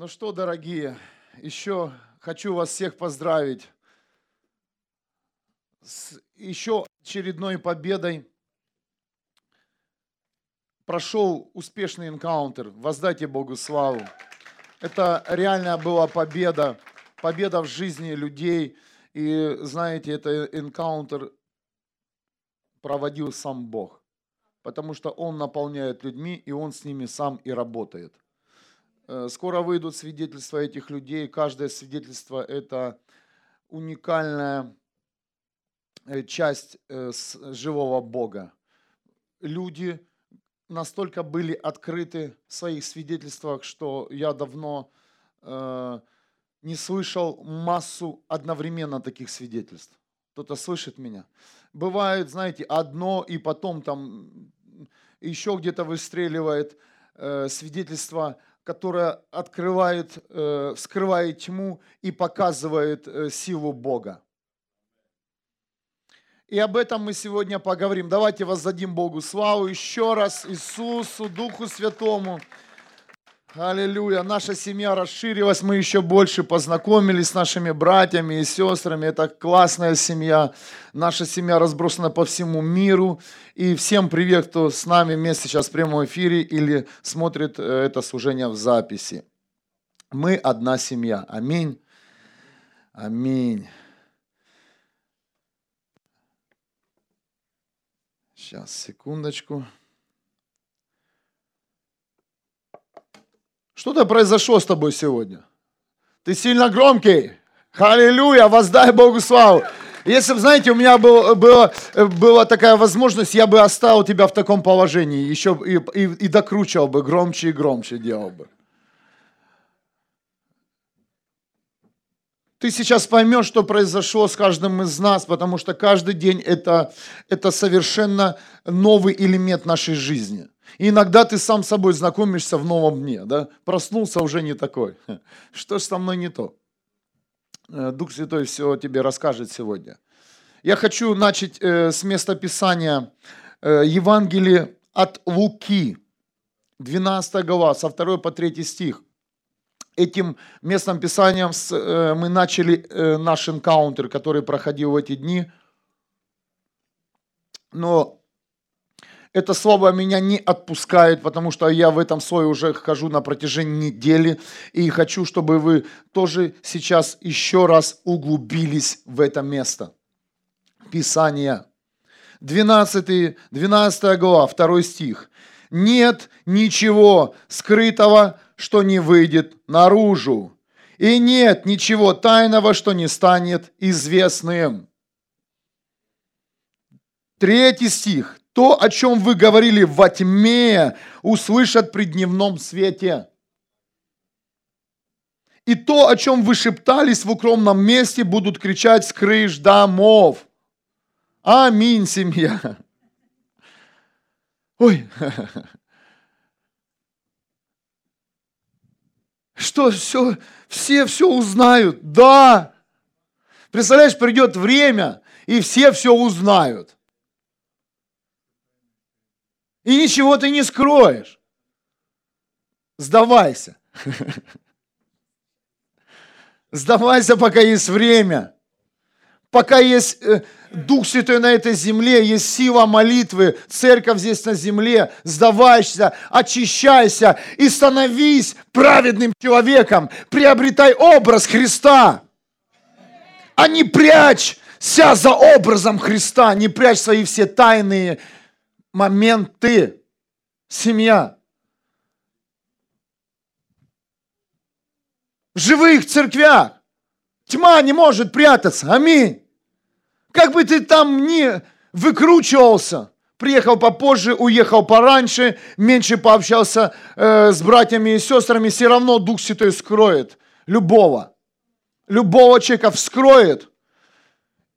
Ну что, дорогие, еще хочу вас всех поздравить с еще очередной победой. Прошел успешный энкаунтер. Воздайте Богу славу. Это реальная была победа, победа в жизни людей. И знаете, это энкаунтер проводил сам Бог, потому что Он наполняет людьми, и Он с ними сам и работает. Э, скоро выйдут свидетельства этих людей. Каждое свидетельство – это уникальная э, часть э, живого Бога. Люди настолько были открыты в своих свидетельствах, что я давно не слышал массу одновременно таких свидетельств. Кто-то слышит меня? Бывает, знаете, одно и потом там еще где-то выстреливает свидетельство – которая открывает, э, вскрывает тьму и показывает э, силу Бога. И об этом мы сегодня поговорим. Давайте воздадим Богу славу еще раз Иисусу, Духу Святому. Аллилуйя. Наша семья расширилась, мы еще больше познакомились с нашими братьями и сестрами. Это классная семья. Наша семья разбросана по всему миру. И всем привет, кто с нами вместе сейчас в прямом эфире или смотрит э, это служение в записи. Мы одна семья. Аминь. Аминь. Сейчас, секундочку. Что-то произошло с тобой сегодня. Ты сильно громкий. Аллилуйя, воздай Богу славу. Если бы, знаете, у меня был, была, была такая возможность, я бы оставил тебя в таком положении, еще и, и, и докручивал бы, громче и громче делал бы. Ты сейчас поймешь, что произошло с каждым из нас, потому что каждый день это, это совершенно новый элемент нашей жизни – и иногда ты сам с собой знакомишься в новом дне, да? Проснулся уже не такой. Что ж со мной не то? Э, Дух Святой все тебе расскажет сегодня. Я хочу начать э, с места Писания э, Евангелие от Луки, 12 глава, со 2 по 3 стих. Этим местом Писанием мы начали наш энкаунтер, который проходил в эти дни. Но это слово меня не отпускает, потому что я в этом слое уже хожу на протяжении недели. И хочу, чтобы вы тоже сейчас еще раз углубились в это место. Писание. 12, 12 глава, 2 стих. «Нет ничего скрытого, что не выйдет наружу, и нет ничего тайного, что не станет известным». Третий стих. То, о чем вы говорили во тьме, услышат при дневном свете. И то, о чем вы шептались в укромном месте, будут кричать с крыш домов. Аминь, семья. Ой. Что все, все все узнают? Да. Представляешь, придет время, и все все узнают. И ничего ты не скроешь. Сдавайся. Сдавайся, пока есть время. Пока есть э, Дух Святой на этой земле, есть сила молитвы, церковь здесь на земле, сдавайся, очищайся и становись праведным человеком. Приобретай образ Христа, а не прячься за образом Христа, не прячь свои все тайные моменты. Семья. В живых церквях тьма не может прятаться. Аминь. Как бы ты там ни выкручивался, приехал попозже, уехал пораньше, меньше пообщался э, с братьями и сестрами, все равно Дух Святой скроет любого. Любого человека вскроет.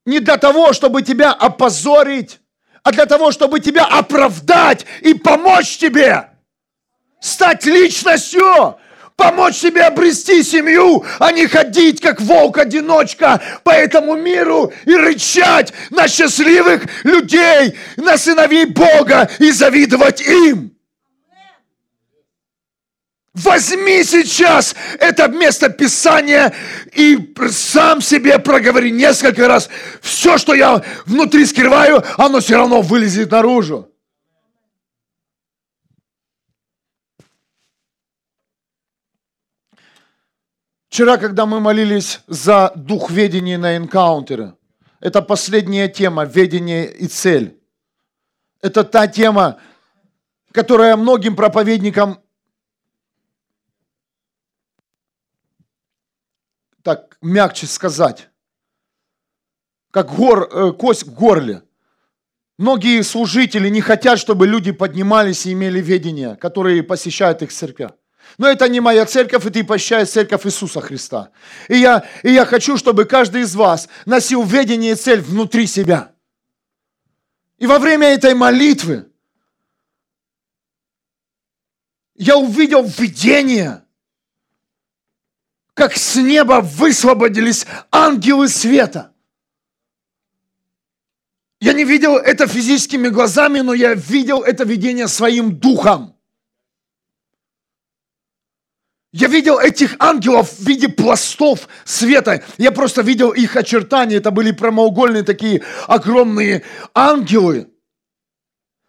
Не для того, чтобы тебя опозорить, а для того, чтобы тебя оправдать и помочь тебе стать личностью, помочь тебе обрести семью, а не ходить как волк-одиночка по этому миру и рычать на счастливых людей, на сыновей Бога и завидовать им. Возьми сейчас это место Писания и сам себе проговори несколько раз. Все, что я внутри скрываю, оно все равно вылезет наружу. Вчера, когда мы молились за дух ведения на энкаунтеры, это последняя тема, ведение и цель. Это та тема, которая многим проповедникам так мягче сказать, как гор, э, кость в горле. Многие служители не хотят, чтобы люди поднимались и имели ведение, которые посещают их церквя. Но это не моя церковь, и ты посещаешь церковь Иисуса Христа. И я, и я хочу, чтобы каждый из вас носил ведение и цель внутри себя. И во время этой молитвы я увидел видение, как с неба высвободились ангелы света. Я не видел это физическими глазами, но я видел это видение своим духом. Я видел этих ангелов в виде пластов света. Я просто видел их очертания. Это были прямоугольные такие огромные ангелы,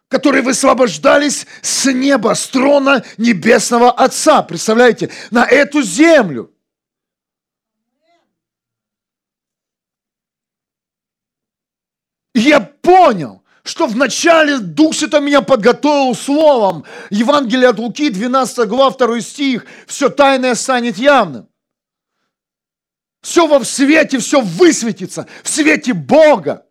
которые высвобождались с неба, с трона небесного Отца. Представляете? На эту землю. И я понял, что вначале Дух Святой меня подготовил словом. Евангелие от Луки, 12 глава, 2 стих. Все тайное станет явным. Все во свете, все высветится, в свете Бога.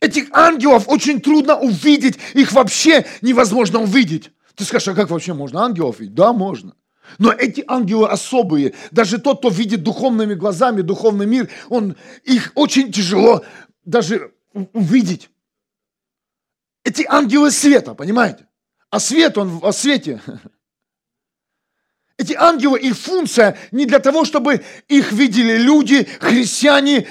Этих ангелов очень трудно увидеть, их вообще невозможно увидеть. Ты скажешь, а как вообще можно ангелов видеть? Да, можно. Но эти ангелы особые. Даже тот, кто видит духовными глазами духовный мир, он, их очень тяжело даже увидеть. Эти ангелы света, понимаете? А свет, он о свете. Эти ангелы, их функция не для того, чтобы их видели люди, христиане,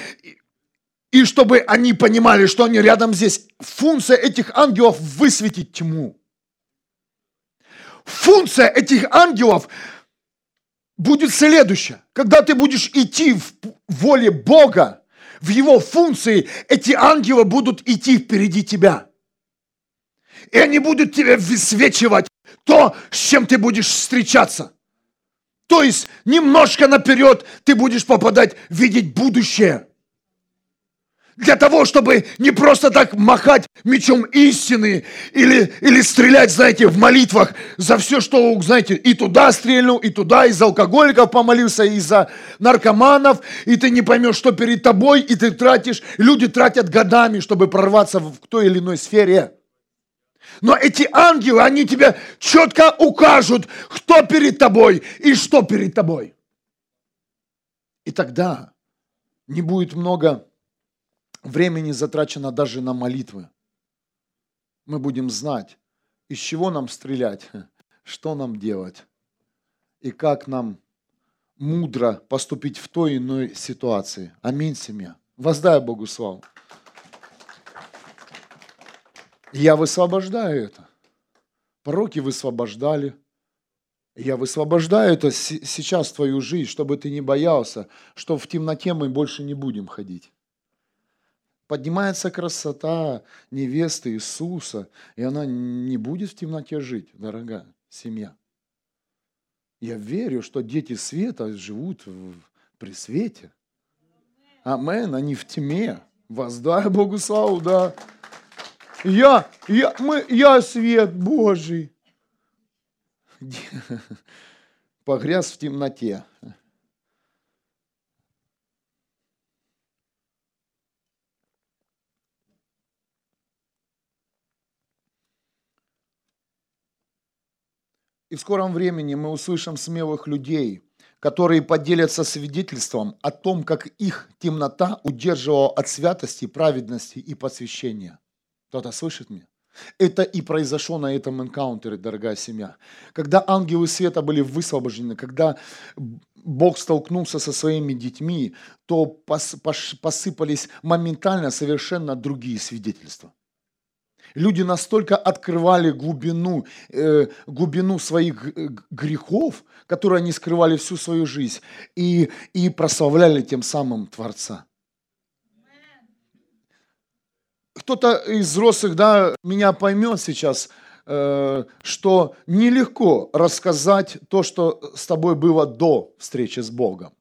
и чтобы они понимали, что они рядом здесь. Функция этих ангелов высветить тьму. Функция этих ангелов будет следующая. Когда ты будешь идти в воле Бога, в его функции, эти ангелы будут идти впереди тебя. И они будут тебе высвечивать то, с чем ты будешь встречаться. То есть немножко наперед ты будешь попадать, видеть будущее – для того, чтобы не просто так махать мечом истины или, или стрелять, знаете, в молитвах за все, что, знаете, и туда стрельнул, и туда, из алкоголиков помолился, и за наркоманов, и ты не поймешь, что перед тобой, и ты тратишь, люди тратят годами, чтобы прорваться в той или иной сфере. Но эти ангелы, они тебе четко укажут, кто перед тобой и что перед тобой. И тогда не будет много времени затрачено даже на молитвы. Мы будем знать, из чего нам стрелять, что нам делать и как нам мудро поступить в той иной ситуации. Аминь, семья. Воздай Богу славу. Я высвобождаю это. Пророки высвобождали. Я высвобождаю это сейчас в твою жизнь, чтобы ты не боялся, что в темноте мы больше не будем ходить поднимается красота невесты Иисуса, и она не будет в темноте жить, дорогая семья. Я верю, что дети света живут в, при свете. Амен, они в тьме. Воздай Богу славу, да. Я, я, мы, я свет Божий. Погряз в темноте. И в скором времени мы услышим смелых людей, которые поделятся свидетельством о том, как их темнота удерживала от святости, праведности и посвящения. Кто-то слышит меня? Это и произошло на этом энкаунтере, дорогая семья. Когда ангелы света были высвобождены, когда Бог столкнулся со своими детьми, то посыпались моментально совершенно другие свидетельства. Люди настолько открывали глубину, э, глубину своих грехов, которые они скрывали всю свою жизнь, и, и прославляли тем самым Творца. Кто-то из взрослых да, меня поймет сейчас, э, что нелегко рассказать то, что с тобой было до встречи с Богом.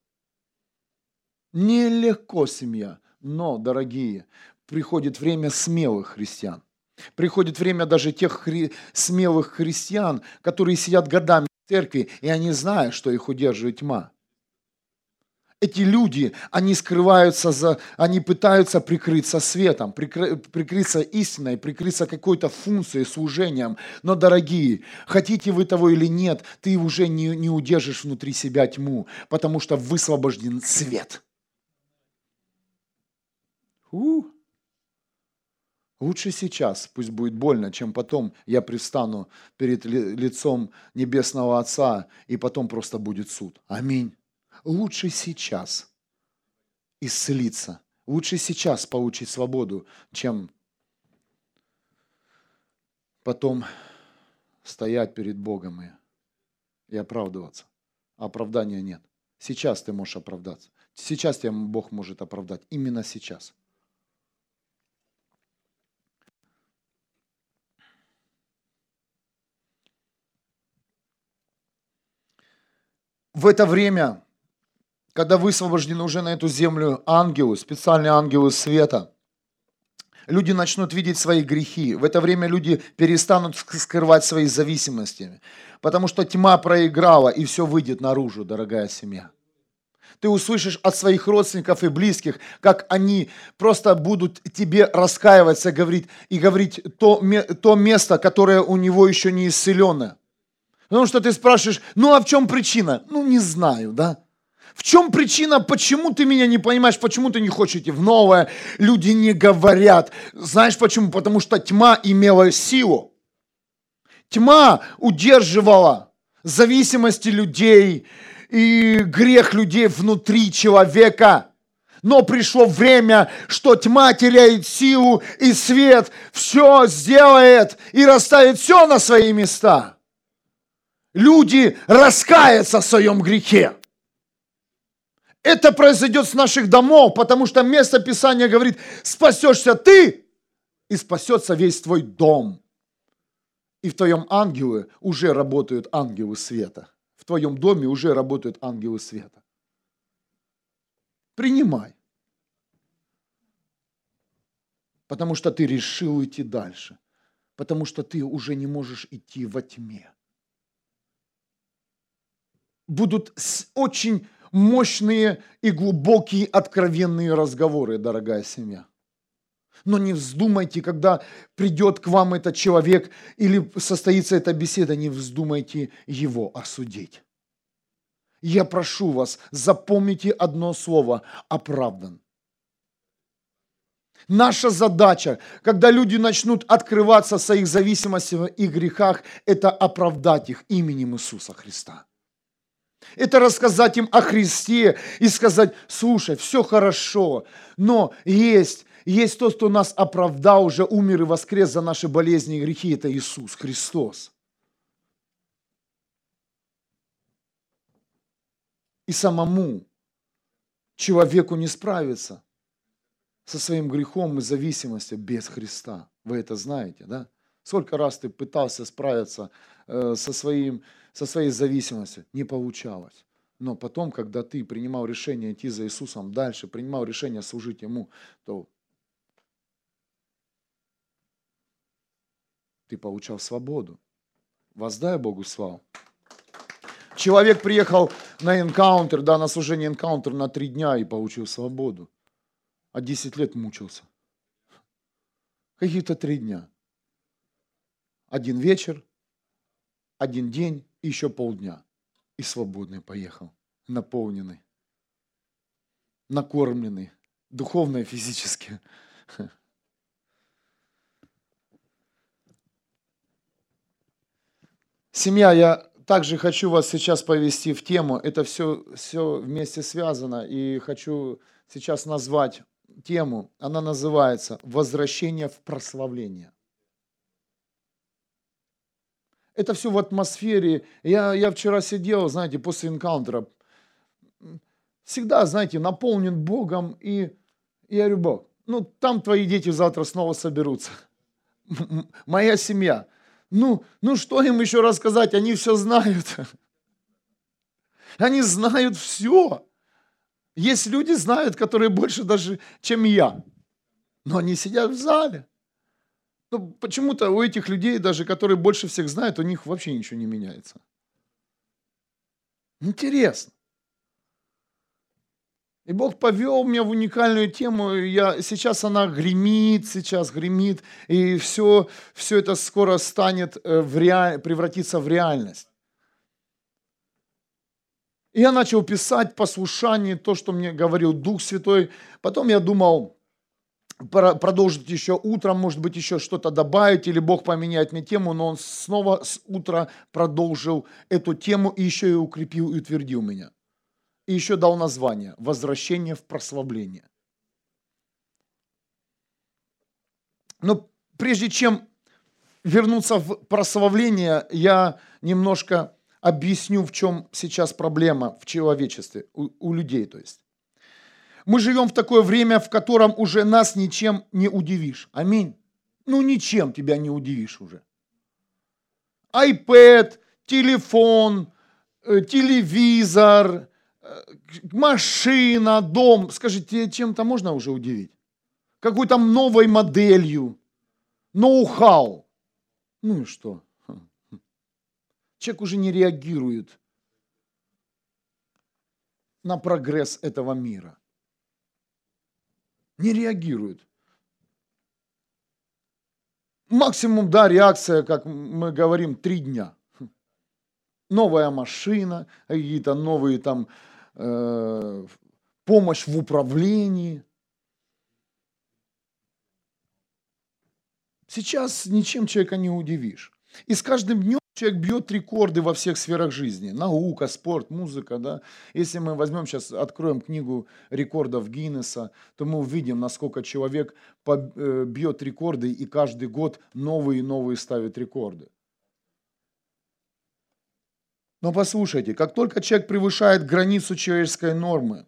Нелегко, семья. Но, дорогие, приходит время смелых христиан. Приходит время даже тех хри... смелых христиан, которые сидят годами в церкви, и они знают, что их удерживает тьма. Эти люди, они скрываются за, они пытаются прикрыться светом, прикры, прикрыться истиной, прикрыться какой-то функцией, служением. Но, дорогие, хотите вы того или нет, ты уже не, не удержишь внутри себя тьму, потому что высвобожден свет. У. Лучше сейчас, пусть будет больно, чем потом я пристану перед лицом Небесного Отца, и потом просто будет суд. Аминь. Лучше сейчас исцелиться, лучше сейчас получить свободу, чем потом стоять перед Богом и, и оправдываться. Оправдания нет. Сейчас ты можешь оправдаться. Сейчас тебя Бог может оправдать. Именно сейчас. В это время, когда высвобождены уже на эту землю ангелы, специальные ангелы света, люди начнут видеть свои грехи. В это время люди перестанут скрывать свои зависимости, потому что тьма проиграла, и все выйдет наружу, дорогая семья. Ты услышишь от своих родственников и близких, как они просто будут тебе раскаиваться говорить, и говорить то, то место, которое у него еще не исцеленное. Потому что ты спрашиваешь, ну а в чем причина? Ну не знаю, да. В чем причина, почему ты меня не понимаешь, почему ты не хочешь идти в новое? Люди не говорят. Знаешь почему? Потому что тьма имела силу. Тьма удерживала зависимости людей и грех людей внутри человека. Но пришло время, что тьма теряет силу, и свет все сделает и расставит все на свои места люди раскаются в своем грехе. Это произойдет с наших домов, потому что место Писания говорит, спасешься ты, и спасется весь твой дом. И в твоем ангеле уже работают ангелы света. В твоем доме уже работают ангелы света. Принимай. Потому что ты решил идти дальше. Потому что ты уже не можешь идти во тьме будут очень мощные и глубокие откровенные разговоры, дорогая семья. Но не вздумайте, когда придет к вам этот человек или состоится эта беседа, не вздумайте его осудить. Я прошу вас, запомните одно слово – оправдан. Наша задача, когда люди начнут открываться в своих зависимостях и грехах, это оправдать их именем Иисуса Христа. Это рассказать им о Христе и сказать, слушай, все хорошо, но есть, есть тот, кто нас оправдал, уже умер и воскрес за наши болезни и грехи, это Иисус Христос. И самому человеку не справиться со своим грехом и зависимостью без Христа. Вы это знаете, да? Сколько раз ты пытался справиться э, со своим со своей зависимостью. Не получалось. Но потом, когда ты принимал решение идти за Иисусом дальше, принимал решение служить Ему, то ты получал свободу. Воздай Богу славу. Человек приехал на энкаунтер, да, на служение энкаунтер на три дня и получил свободу. А 10 лет мучился. Какие-то три дня. Один вечер, один день, еще полдня. И свободный поехал, наполненный, накормленный, духовно и физически. Семья, я также хочу вас сейчас повести в тему. Это все, все вместе связано. И хочу сейчас назвать тему. Она называется «Возвращение в прославление». Это все в атмосфере. Я, я вчера сидел, знаете, после энкаунтера, всегда, знаете, наполнен Богом, и я говорю, Бог, ну там твои дети завтра снова соберутся. Моя семья. Ну, ну что им еще рассказать? Они все знают. Они знают все. Есть люди, знают, которые больше даже, чем я. Но они сидят в зале. Ну, почему-то у этих людей, даже которые больше всех знают, у них вообще ничего не меняется. Интересно. И Бог повел меня в уникальную тему. Я, сейчас она гремит, сейчас гремит, и все, все это скоро станет э, в реаль, превратится в реальность. И я начал писать послушание, то, что мне говорил Дух Святой. Потом я думал, продолжить еще утром, может быть, еще что-то добавить, или Бог поменяет мне тему, но Он снова с утра продолжил эту тему и еще и укрепил и утвердил меня. И еще дал название «Возвращение в прославление». Но прежде чем вернуться в прославление, я немножко объясню, в чем сейчас проблема в человечестве, у, у людей, то есть. Мы живем в такое время, в котором уже нас ничем не удивишь. Аминь. Ну, ничем тебя не удивишь уже. iPad, телефон, э, телевизор, э, машина, дом. Скажите, чем-то можно уже удивить? Какой-то новой моделью, ноу-хау. Ну и что? Человек уже не реагирует на прогресс этого мира. Не реагирует. Максимум, да, реакция, как мы говорим, три дня. Новая машина, какие-то новые там э, помощь в управлении. Сейчас ничем человека не удивишь. И с каждым днем Человек бьет рекорды во всех сферах жизни. Наука, спорт, музыка. Да? Если мы возьмем сейчас, откроем книгу рекордов Гиннесса, то мы увидим, насколько человек э, бьет рекорды и каждый год новые и новые ставит рекорды. Но послушайте, как только человек превышает границу человеческой нормы,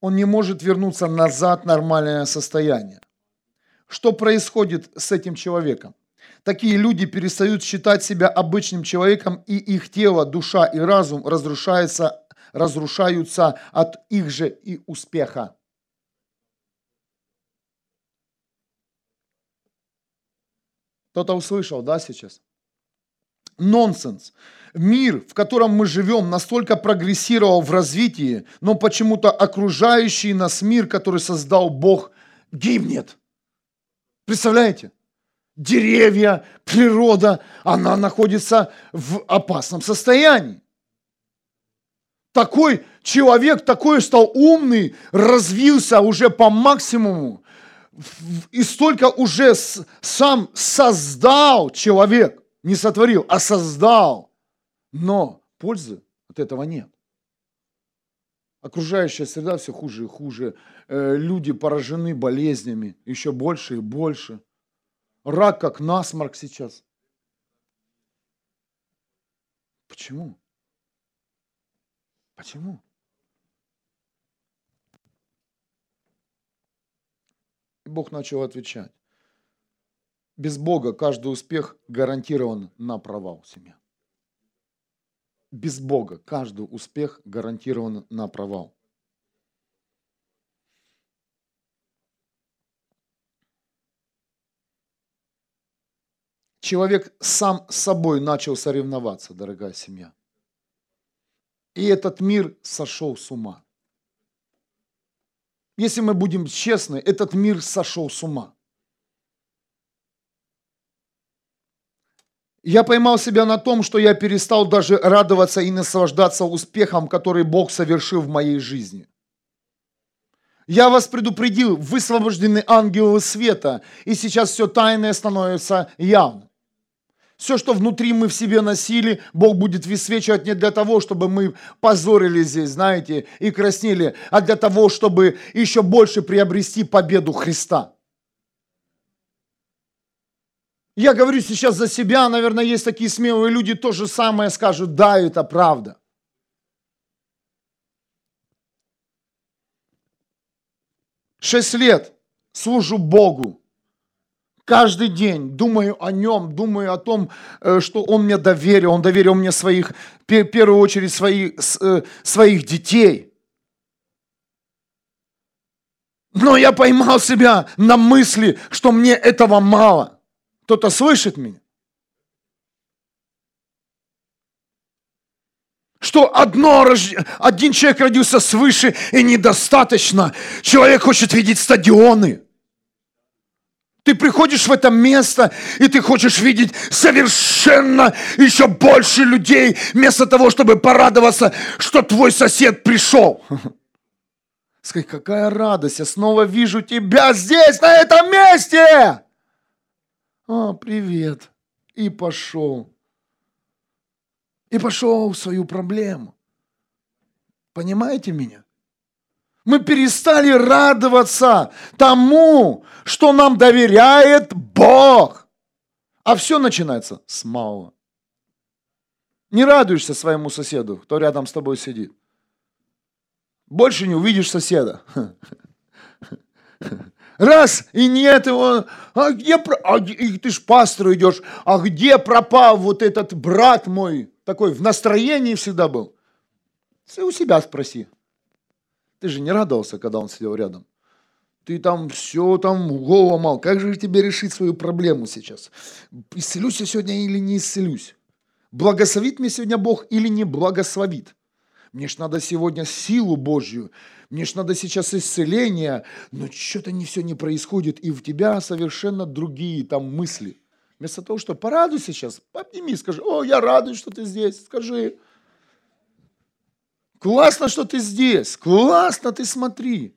он не может вернуться назад в нормальное состояние. Что происходит с этим человеком? Такие люди перестают считать себя обычным человеком, и их тело, душа и разум разрушаются, разрушаются от их же и успеха. Кто-то услышал, да, сейчас? Нонсенс. Мир, в котором мы живем, настолько прогрессировал в развитии, но почему-то окружающий нас мир, который создал Бог, гибнет. Представляете? Деревья, природа, она находится в опасном состоянии. Такой человек, такой стал умный, развился уже по максимуму, и столько уже сам создал человек, не сотворил, а создал, но пользы от этого нет. Окружающая среда все хуже и хуже, э, люди поражены болезнями еще больше и больше – Рак как насморк сейчас. Почему? Почему? Бог начал отвечать. Без Бога каждый успех гарантирован на провал семья. Без Бога каждый успех гарантирован на провал. Человек сам с собой начал соревноваться, дорогая семья. И этот мир сошел с ума. Если мы будем честны, этот мир сошел с ума. Я поймал себя на том, что я перестал даже радоваться и наслаждаться успехом, который Бог совершил в моей жизни. Я вас предупредил, высвобождены ангелы света, и сейчас все тайное становится явным. Все, что внутри мы в себе носили, Бог будет высвечивать не для того, чтобы мы позорили здесь, знаете, и краснели, а для того, чтобы еще больше приобрести победу Христа. Я говорю сейчас за себя, наверное, есть такие смелые люди, то же самое скажут, да, это правда. Шесть лет служу Богу. Каждый день думаю о нем, думаю о том, э, что он мне доверил. Он доверил мне своих, в первую очередь, своих, э, своих детей. Но я поймал себя на мысли, что мне этого мало. Кто-то слышит меня? что одно, один человек родился свыше и недостаточно. Человек хочет видеть стадионы. Ты приходишь в это место, и ты хочешь видеть совершенно еще больше людей, вместо того, чтобы порадоваться, что твой сосед пришел. Сказать, какая радость, я снова вижу тебя здесь, на этом месте. А, привет. И пошел. И пошел в свою проблему. Понимаете меня? Мы перестали радоваться тому, что нам доверяет Бог. А все начинается с малого. Не радуешься своему соседу, кто рядом с тобой сидит. Больше не увидишь соседа. Раз, и нет его. А где, а, и ты ж пастору идешь, а где пропал вот этот брат мой? Такой в настроении всегда был. Ты у себя спроси. Ты же не радовался, когда он сидел рядом. Ты там все там голову ломал. Как же тебе решить свою проблему сейчас? Исцелюсь я сегодня или не исцелюсь? Благословит мне сегодня Бог или не благословит? Мне ж надо сегодня силу Божью, мне ж надо сейчас исцеление, но что-то не все не происходит, и в тебя совершенно другие там мысли. Вместо того, что порадуйся сейчас, обними, скажи, о, я радуюсь, что ты здесь, скажи, Классно, что ты здесь. Классно, ты смотри.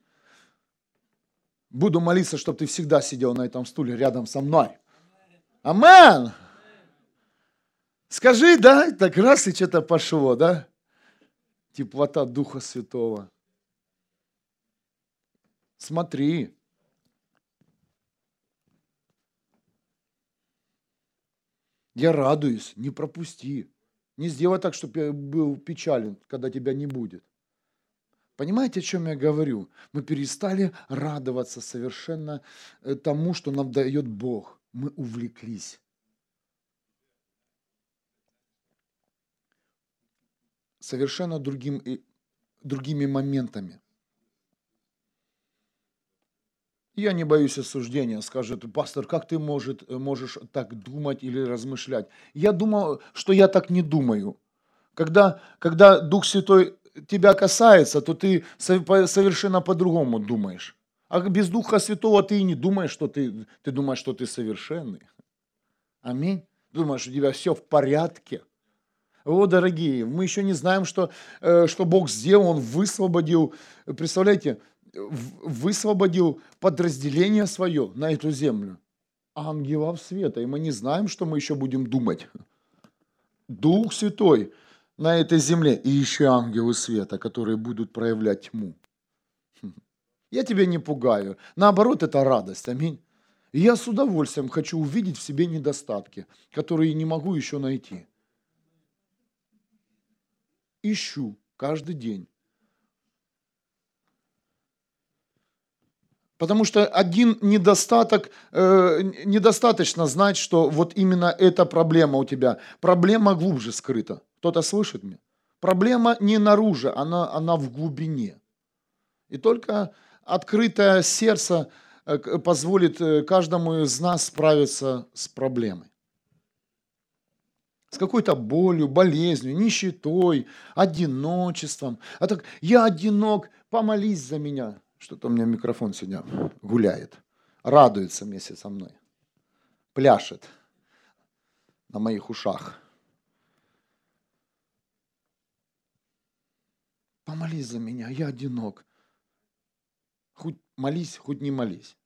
Буду молиться, чтобы ты всегда сидел на этом стуле рядом со мной. Амен. Скажи, да, так раз и что-то пошло, да? Теплота Духа Святого. Смотри. Я радуюсь, не пропусти. Не сделай так, чтобы я был печален, когда тебя не будет. Понимаете, о чем я говорю? Мы перестали радоваться совершенно э, тому, что нам дает Бог. Мы увлеклись. Совершенно другим, другими моментами. Я не боюсь осуждения, скажет пастор, как ты может, э, можешь так думать или размышлять? Я думал, что я так не думаю. Когда, когда Дух Святой тебя касается, то ты совершенно по-другому думаешь. А без Духа Святого ты и не думаешь, что ты, ты думаешь, что ты совершенный. Аминь. Думаешь, у тебя все в порядке. О, дорогие, мы еще не знаем, что, э, что Бог сделал, Он высвободил. Представляете, высвободил подразделение свое на эту землю. Ангелов света. И мы не знаем, что мы еще будем думать. Дух Святой на этой земле. И еще ангелы света, которые будут проявлять тьму. Я тебя не пугаю. Наоборот, это радость. Аминь. И я с удовольствием хочу увидеть в себе недостатки, которые не могу еще найти. Ищу каждый день. Потому что один недостаток, э, недостаточно знать, что вот именно эта проблема у тебя. Проблема глубже скрыта. Кто-то слышит меня? Проблема не наружу, она, она в глубине. И только открытое сердце э, позволит э, каждому из нас справиться с проблемой. С какой-то болью, болезнью, нищетой, одиночеством. А так, я одинок, помолись за меня. Что-то у меня микрофон сегодня гуляет. Радуется вместе со мной. Пляшет на моих ушах. Помолись за меня, я одинок. Хоть молись, хоть не молись.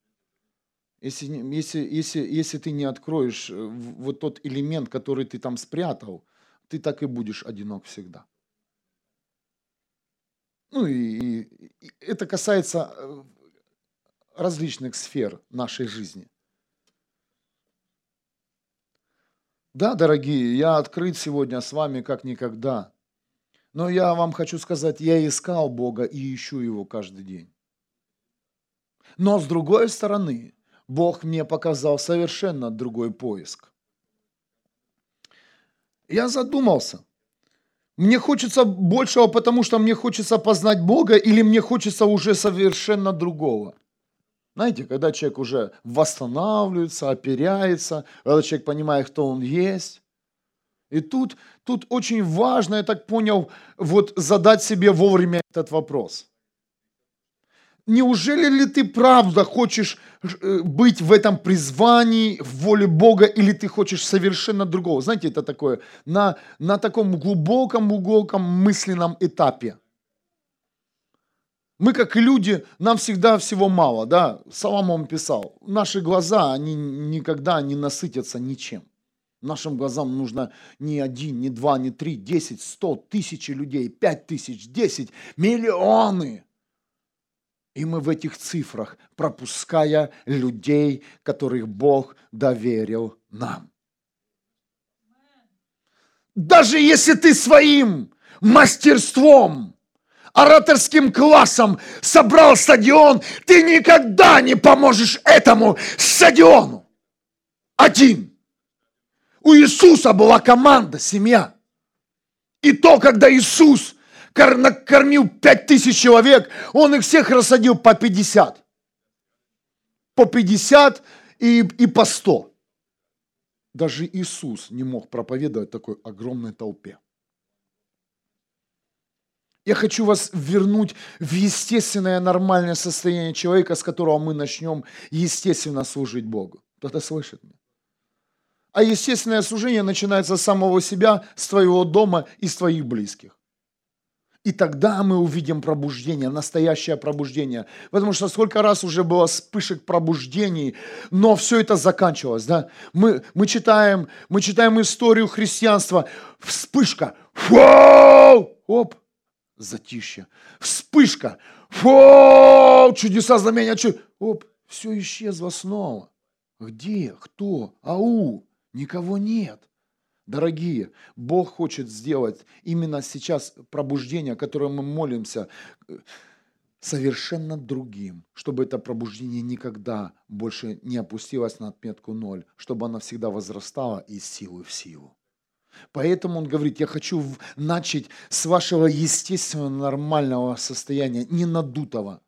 Если, если, если, если ты не откроешь э, вот тот элемент, который ты там спрятал, ты так и будешь одинок всегда. Ну и, и это касается э, различных сфер нашей жизни. Да, дорогие, я открыт сегодня с вами как никогда. Но я вам хочу сказать, я искал Бога и ищу Его каждый день. Но с другой стороны, Бог мне показал совершенно другой поиск. Я задумался. Мне хочется большего, потому что мне хочется познать Бога, или мне хочется уже совершенно другого. Знаете, когда человек уже восстанавливается, оперяется, когда человек понимает, кто он есть. И тут, тут очень важно, я так понял, вот задать себе вовремя этот вопрос – неужели ли ты правда хочешь э, быть в этом призвании, в воле Бога, или ты хочешь совершенно другого? Знаете, это такое, на, на таком глубоком-глубоком мысленном этапе. Мы, как люди, нам всегда всего мало, да? Соломон писал, наши глаза, они никогда не насытятся ничем. Нашим глазам нужно не один, не два, не три, десять, сто, тысячи людей, пять тысяч, десять, миллионы – и мы в этих цифрах, пропуская людей, которых Бог доверил нам. Даже если ты своим мастерством, ораторским классом собрал стадион, ты никогда не поможешь этому стадиону. Один. У Иисуса была команда, семья. И то, когда Иисус накормил пять тысяч человек, он их всех рассадил по 50. По 50 и, и по 100. Даже Иисус не мог проповедовать такой огромной толпе. Я хочу вас вернуть в естественное нормальное состояние человека, с которого мы начнем естественно служить Богу. Кто-то слышит меня? А естественное служение начинается с самого себя, с твоего дома и с твоих близких. И тогда мы увидим пробуждение, настоящее пробуждение. Потому что сколько раз уже было вспышек пробуждений, но все это заканчивалось. Да? Мы, мы, читаем, мы читаем историю христианства. Вспышка. Фу! Оп! Затишье. Вспышка. Фу! Чудеса, знамения. Чуд... Оп! Все исчезло снова. Где? Кто? Ау! Никого нет. Дорогие, Бог хочет сделать именно сейчас пробуждение, о котором мы молимся, совершенно другим, чтобы это пробуждение никогда больше не опустилось на отметку ноль, чтобы оно всегда возрастало из силы в силу. Поэтому он говорит, я хочу начать с вашего естественного нормального состояния, не надутого,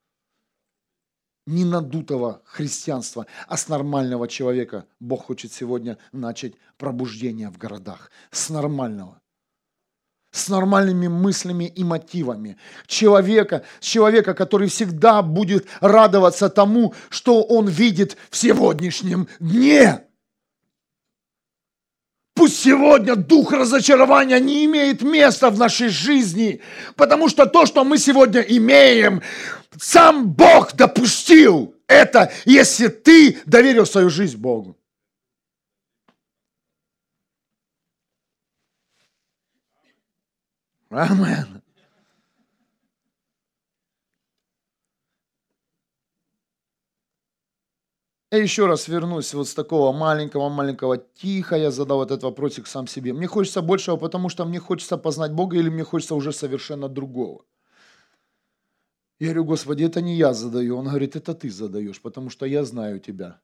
не надутого христианства, а с нормального человека. Бог хочет сегодня начать пробуждение в городах. С нормального. С нормальными мыслями и мотивами. Человека, человека, который всегда будет радоваться тому, что он видит в сегодняшнем дне. Пусть сегодня дух разочарования не имеет места в нашей жизни, потому что то, что мы сегодня имеем, сам Бог допустил это, если ты доверил свою жизнь Богу. Аминь. Я еще раз вернусь вот с такого маленького-маленького тихо, я задал этот вопросик сам себе. Мне хочется большего, потому что мне хочется познать Бога или мне хочется уже совершенно другого. Я говорю, Господи, это не я задаю. Он говорит, это ты задаешь, потому что я знаю тебя.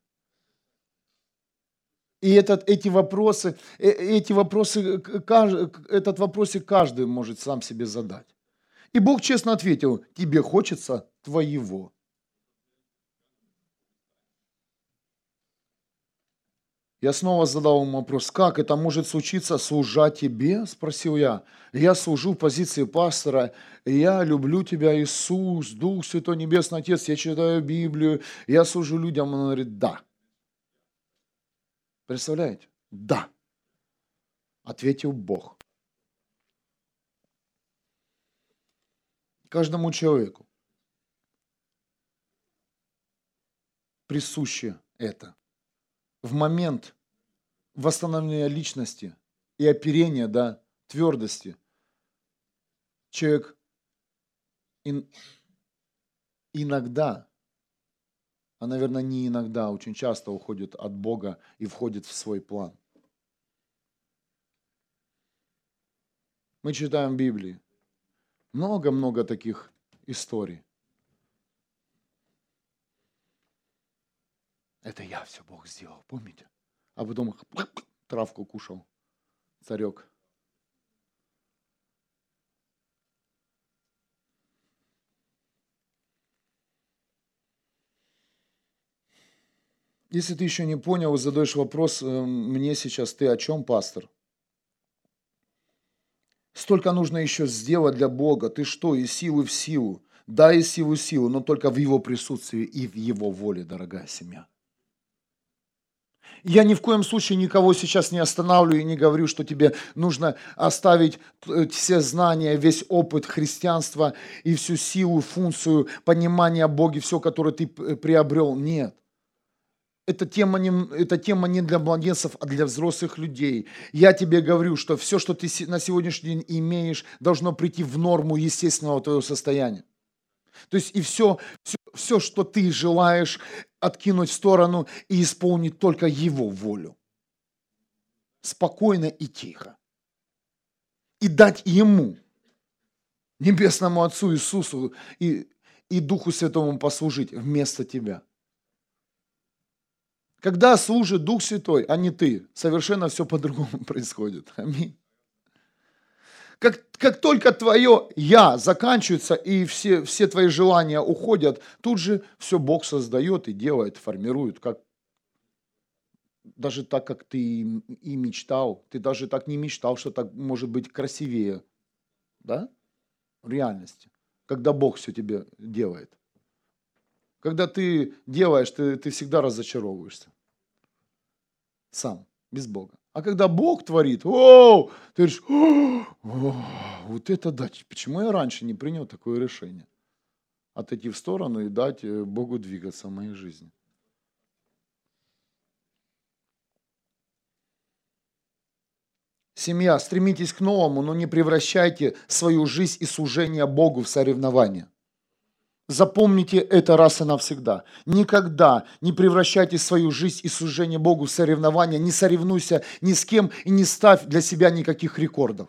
И этот, эти вопросы, э, эти вопросы, этот вопросик каждый может сам себе задать. И Бог честно ответил, тебе хочется твоего. Я снова задал ему вопрос, как это может случиться, служа тебе? Спросил я. Я служу в позиции пастора, я люблю тебя, Иисус, Дух Святой, Небесный Отец, я читаю Библию, я служу людям. Он говорит, да. Представляете? Да. Ответил Бог. Каждому человеку присуще это – в момент восстановления личности и оперения, да, твердости, человек ин... иногда, а, наверное, не иногда, а очень часто уходит от Бога и входит в свой план. Мы читаем в Библии много-много таких историй. Это я все Бог сделал, помните? А потом травку кушал, царек. Если ты еще не понял задаешь вопрос э, мне сейчас, ты о чем, пастор? Столько нужно еще сделать для Бога. Ты что, из силы в силу? Да, из силы в силу, но только в Его присутствии и в Его воле, дорогая семья. Я ни в коем случае никого сейчас не останавливаю и не говорю, что тебе нужно оставить э, все знания, весь опыт христианства и всю силу, функцию понимания Бога, все, которое ты приобрел. Нет. Это тема, не, это тема не для младенцев, а для взрослых людей. Я тебе говорю, что все, что ты на сегодняшний день имеешь, должно прийти в норму естественного твоего состояния. То есть и все, все, все, что ты желаешь, откинуть в сторону и исполнить только Его волю. Спокойно и тихо. И дать Ему, Небесному Отцу Иисусу и, и Духу Святому послужить вместо тебя – когда служит Дух Святой, а не ты, совершенно все по-другому происходит. Аминь. Как, как только твое «я» заканчивается и все, все твои желания уходят, тут же все Бог создает и делает, формирует, как, даже так, как ты и мечтал. Ты даже так не мечтал, что так может быть красивее. Да? В реальности. Когда Бог все тебе делает. Когда ты делаешь, ты, ты всегда разочаровываешься сам, без Бога. А когда Бог творит, о, ты говоришь, о, вот это да, почему я раньше не принял такое решение? Отойти в сторону и дать э, Богу двигаться в моей жизни. Семья, стремитесь к новому, но не превращайте свою жизнь и служение Богу в соревнование. Запомните это раз и навсегда. Никогда не превращайте свою жизнь и служение Богу в соревнования, не соревнуйся ни с кем и не ставь для себя никаких рекордов.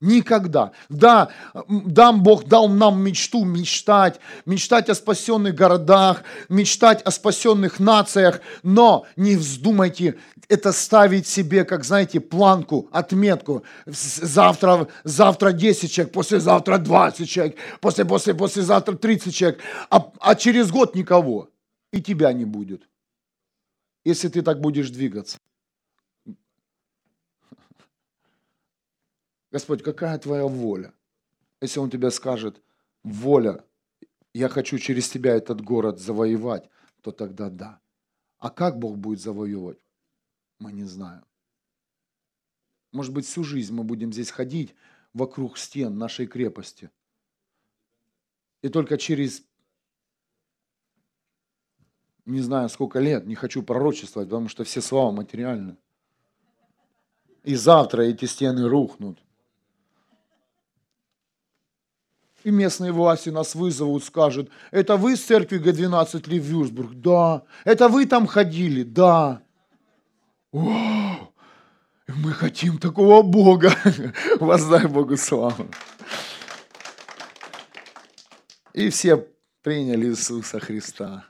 Никогда. Да, дам Бог дал нам мечту мечтать, мечтать о спасенных городах, мечтать о спасенных нациях, но не вздумайте это ставить себе, как знаете, планку, отметку. Завтра, завтра 10 человек, послезавтра 20 человек, после, после, послезавтра 30 человек, а, а через год никого. И тебя не будет, если ты так будешь двигаться. Господь, какая твоя воля? Если Он тебе скажет, воля, я хочу через тебя этот город завоевать, то тогда да. А как Бог будет завоевывать? Мы не знаем. Может быть, всю жизнь мы будем здесь ходить вокруг стен нашей крепости. И только через, не знаю сколько лет, не хочу пророчествовать, потому что все слова материальны. И завтра эти стены рухнут. И местные власти нас вызовут, скажут, это вы с церкви Г-12 ли в Вюрсбург? Да. Это вы там ходили? Да. Вау! Мы хотим такого Бога. Воздай Богу славу. И все приняли Иисуса Христа.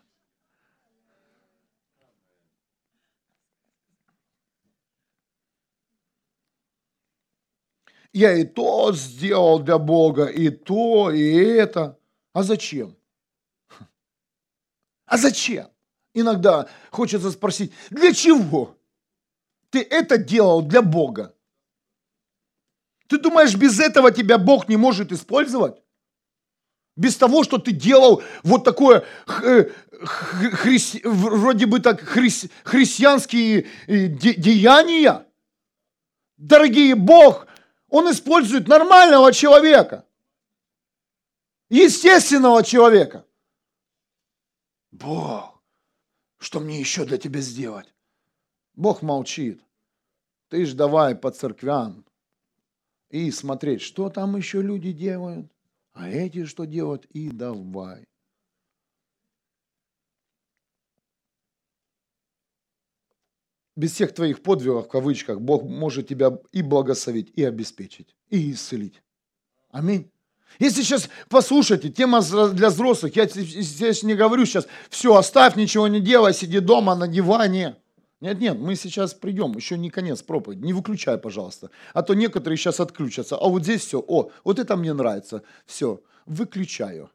Я и то сделал для Бога, и то, и это. А зачем? А зачем? Иногда хочется спросить, для чего? Ты это делал для Бога. Ты думаешь, без этого тебя Бог не может использовать? Без того, что ты делал вот такое э, хри, вроде бы так хри, христианские э, деяния? Дорогие Бог он использует нормального человека, естественного человека. Бог, что мне еще для тебя сделать? Бог молчит. Ты ж давай по церквям и смотреть, что там еще люди делают, а эти что делают, и давай. Без всех твоих подвигов, в кавычках, Бог может тебя и благословить, и обеспечить, и исцелить. Аминь. Если сейчас послушайте, тема для взрослых, я здесь не говорю сейчас, все, оставь, ничего не делай, сиди дома на диване. Нет, нет, мы сейчас придем, еще не конец проповеди, не выключай, пожалуйста. А то некоторые сейчас отключатся, а вот здесь все, о, вот это мне нравится, все, выключаю.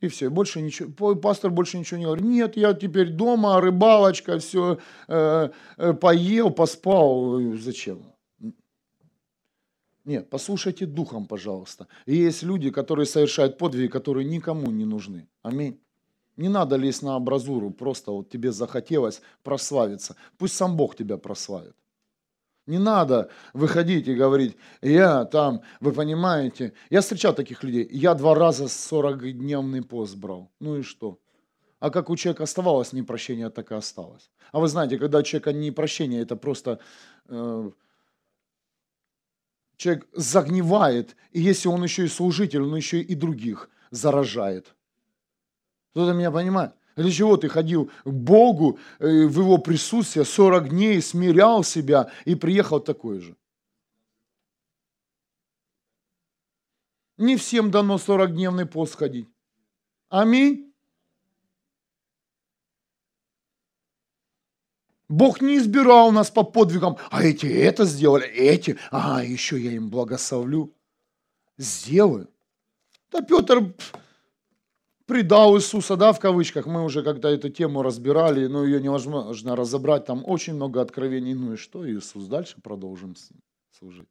И все, больше ничего, пастор больше ничего не говорит. Нет, я теперь дома, рыбалочка, все, э, э, поел, поспал. Зачем? Нет, послушайте духом, пожалуйста. И есть люди, которые совершают подвиги, которые никому не нужны. Аминь. Не надо лезть на абразуру, просто вот тебе захотелось прославиться. Пусть сам Бог тебя прославит. Не надо выходить и говорить, я там, вы понимаете, я встречал таких людей, я два раза 40-дневный пост брал. Ну и что? А как у человека оставалось непрощение, так и осталось. А вы знаете, когда у человека непрощение, это просто э, человек загнивает, и если он еще и служитель, он еще и других заражает. Кто-то меня понимает? Для чего ты ходил к Богу э, в Его присутствие 40 дней, смирял себя и приехал такой же? Не всем дано 40-дневный пост ходить. Аминь. Бог не избирал нас по подвигам, а эти это сделали, эти, а еще я им благословлю. Сделаю. Да Петр предал Иисуса, да, в кавычках, мы уже когда эту тему разбирали, но ее невозможно разобрать, там очень много откровений, ну и что, Иисус, дальше продолжим служить.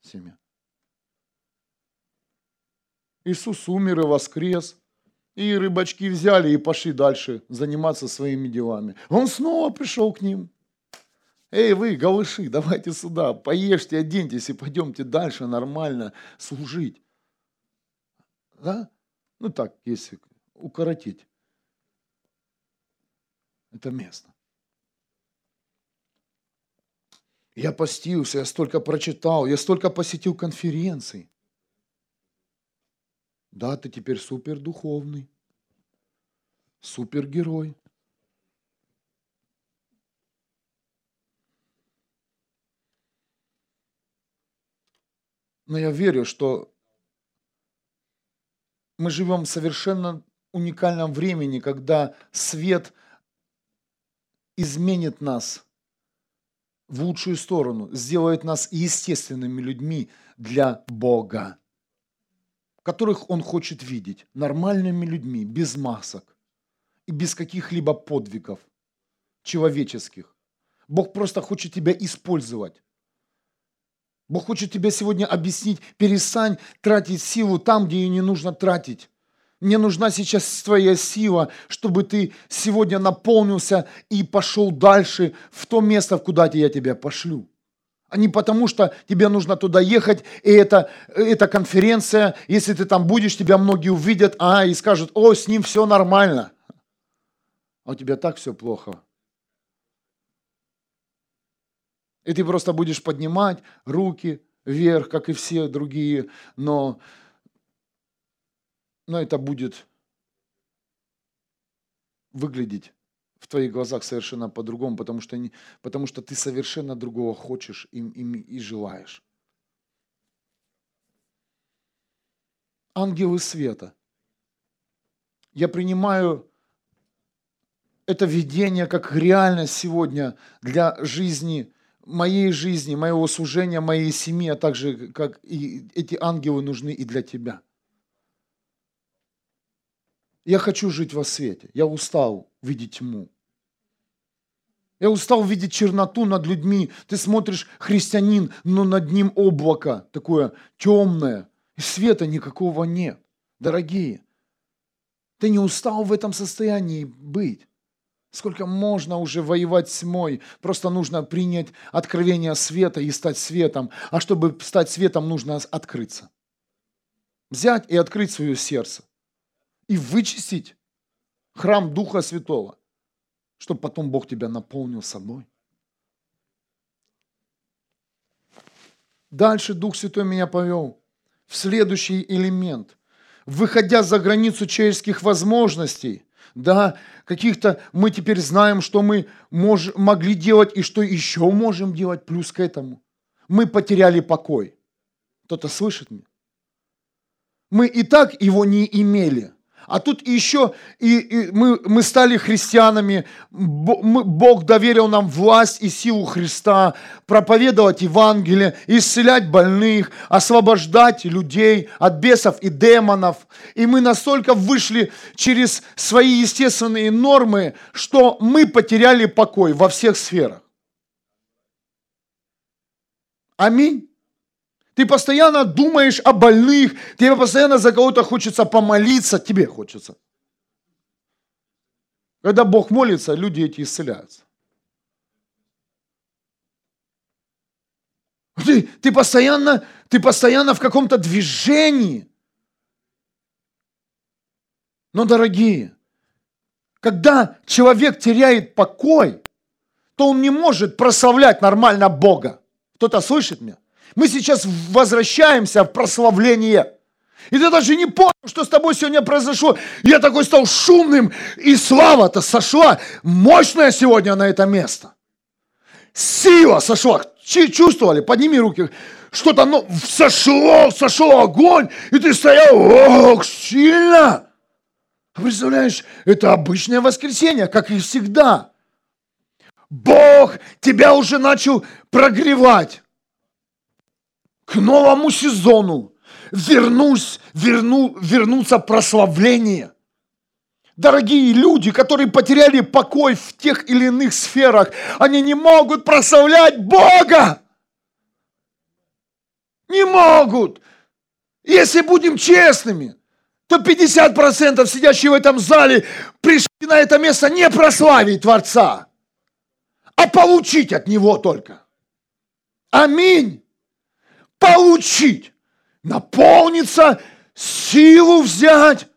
Семья. Иисус умер и воскрес, и рыбачки взяли и пошли дальше заниматься своими делами. Он снова пришел к ним. Эй, вы, голыши, давайте сюда, поешьте, оденьтесь и пойдемте дальше нормально служить. Да? Ну так, если укоротить это место. Я постился, я столько прочитал, я столько посетил конференций. Да, ты теперь супер духовный, супергерой. Но я верю, что мы живем в совершенно уникальном времени, когда свет изменит нас в лучшую сторону, сделает нас естественными людьми для Бога, которых Он хочет видеть нормальными людьми, без масок и без каких-либо подвигов человеческих. Бог просто хочет тебя использовать. Бог хочет тебе сегодня объяснить, перестань тратить силу там, где ее не нужно тратить. Мне нужна сейчас твоя сила, чтобы ты сегодня наполнился и пошел дальше в то место, куда я тебя пошлю. А не потому, что тебе нужно туда ехать, и это, это конференция, если ты там будешь, тебя многие увидят, а, и скажут, о, с ним все нормально. А у тебя так все плохо. И ты просто будешь поднимать руки вверх, как и все другие, но, но это будет выглядеть в твоих глазах совершенно по-другому, потому что, не, потому что ты совершенно другого хочешь и, и, и желаешь. Ангелы света. Я принимаю это видение как реальность сегодня для жизни моей жизни, моего служения, моей семьи, а также как и эти ангелы нужны и для тебя. Я хочу жить во свете. Я устал видеть тьму. Я устал видеть черноту над людьми. Ты смотришь, христианин, но над ним облако такое темное. И света никакого нет. Дорогие, ты не устал в этом состоянии быть. Сколько можно уже воевать с тьмой? Просто нужно принять откровение света и стать светом. А чтобы стать светом, нужно открыться. Взять и открыть свое сердце. И вычистить храм Духа Святого, чтобы потом Бог тебя наполнил собой. Дальше Дух Святой меня повел в следующий элемент. Выходя за границу человеческих возможностей – Да, каких-то мы теперь знаем, что мы мож, могли делать и что еще можем делать плюс к этому. Мы потеряли покой. Кто-то слышит меня? Мы и так его не имели. А тут еще и, и мы, мы стали христианами, Бог доверил нам власть и силу Христа, проповедовать Евангелие, исцелять больных, освобождать людей от бесов и демонов. И мы настолько вышли через свои естественные нормы, что мы потеряли покой во всех сферах. Аминь. Ты постоянно думаешь о больных, тебе постоянно за кого-то хочется помолиться, тебе хочется. Когда Бог молится, люди эти исцеляются. Ты, ты, постоянно, ты постоянно в каком-то движении. Но, дорогие, когда человек теряет покой, то он не может прославлять нормально Бога. Кто-то слышит меня? Мы сейчас возвращаемся в прославление. И ты даже не понял, что с тобой сегодня произошло. Я такой стал шумным, и слава-то сошла. Мощная сегодня на это место. Сила сошла. Чувствовали? Подними руки. Что-то ну, сошло, сошел огонь, и ты стоял, ох, сильно. Представляешь, это обычное воскресенье, как и всегда. Бог тебя уже начал прогревать к новому сезону вернусь, верну, вернуться прославление. Дорогие люди, которые потеряли покой в тех или иных сферах, они не могут прославлять Бога. Не могут. Если будем честными, то 50% сидящих в этом зале пришли на это место не прославить Творца, а получить от Него только. Аминь получить, наполниться, силу взять,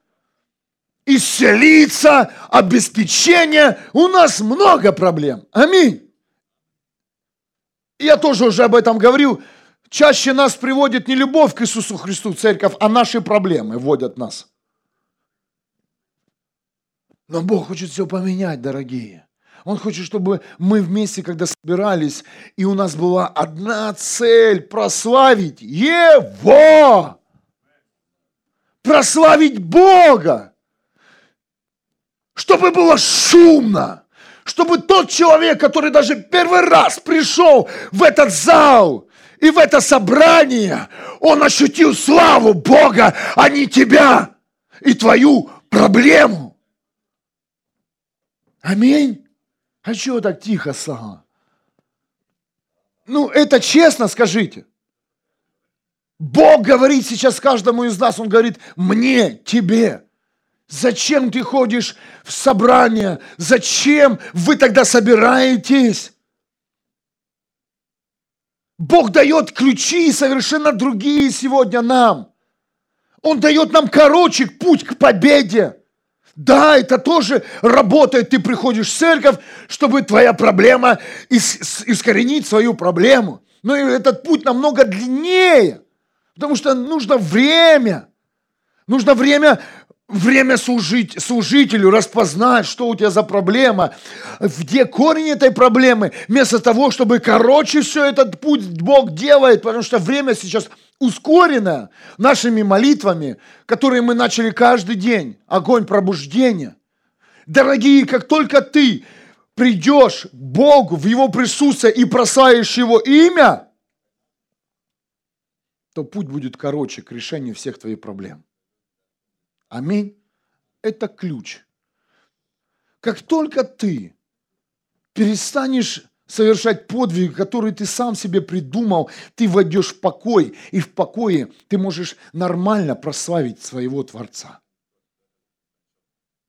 исцелиться, обеспечение. У нас много проблем. Аминь. Я тоже уже об этом говорил. Чаще нас приводит не любовь к Иисусу Христу, церковь, а наши проблемы вводят нас. Но Бог хочет все поменять, дорогие. Он хочет, чтобы мы вместе, когда собирались, и у нас была одна цель – прославить Его. Прославить Бога. Чтобы было шумно. Чтобы тот человек, который даже первый раз пришел в этот зал и в это собрание, он ощутил славу Бога, а не тебя и твою проблему. Аминь. А чего так тихо стало? Ну, это честно скажите. Бог говорит сейчас каждому из нас, Он говорит, мне, тебе. Зачем ты ходишь в собрание? Зачем вы тогда собираетесь? Бог дает ключи совершенно другие сегодня нам. Он дает нам короче путь к победе. Да, это тоже работает. Ты приходишь в церковь, чтобы твоя проблема ис- искоренить свою проблему. Но этот путь намного длиннее, потому что нужно время. Нужно время, время служить, служителю, распознать, что у тебя за проблема, где корень этой проблемы, вместо того, чтобы короче все этот путь Бог делает, потому что время сейчас ускорено нашими молитвами, которые мы начали каждый день. Огонь пробуждения. Дорогие, как только ты придешь к Богу в Его присутствие и прославишь Его имя, то путь будет короче к решению всех твоих проблем. Аминь. Это ключ. Как только ты перестанешь совершать подвиг, который ты сам себе придумал, ты войдешь в покой, и в покое ты можешь нормально прославить своего Творца.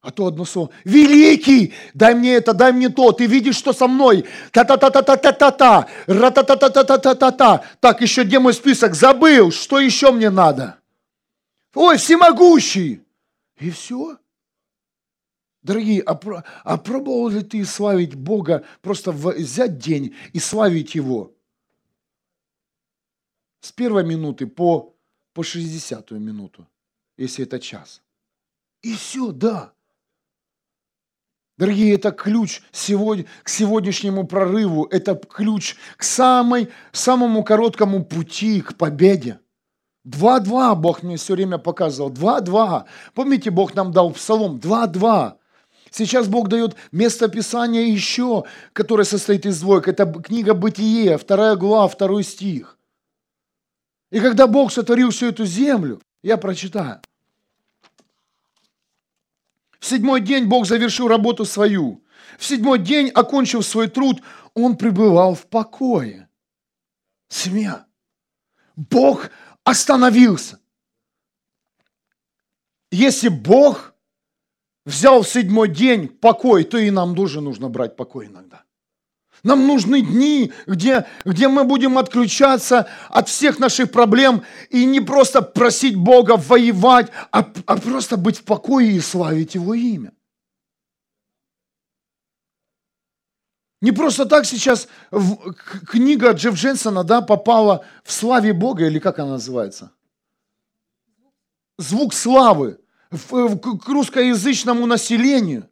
А то одно слово. Великий! Дай мне это, дай мне то. Ты видишь, что со мной? Та-та-та-та-та-та-та-та. Ра-та-та-та-та-та-та-та. Так, еще где мой список? Забыл. Что еще мне надо? Ой, всемогущий. И все. Дорогие, а, а пробовал ли ты славить Бога, просто взять день и славить Его? С первой минуты по, по 60 минуту, если это час. И все, да. Дорогие, это ключ сегодня, к сегодняшнему прорыву, это ключ к самой, самому короткому пути к победе. Два-два Бог мне все время показывал. Два-два. Помните, Бог нам дал псалом? Два-два. Сейчас Бог дает место Писания еще, которое состоит из двоек. Это книга Бытие, вторая глава, второй стих. И когда Бог сотворил всю эту землю, я прочитаю. В седьмой день Бог завершил работу свою. В седьмой день, окончив свой труд, Он пребывал в покое. Семья. Бог остановился. Если Бог взял в седьмой день покой, то и нам тоже нужно брать покой иногда. Нам нужны дни, где, где мы будем отключаться от всех наших проблем и не просто просить Бога воевать, а, а просто быть в покое и славить Его имя. Не просто так сейчас в, книга Джефф Дженсона да, попала в славе Бога, или как она называется? Звук славы в, в, к русскоязычному населению.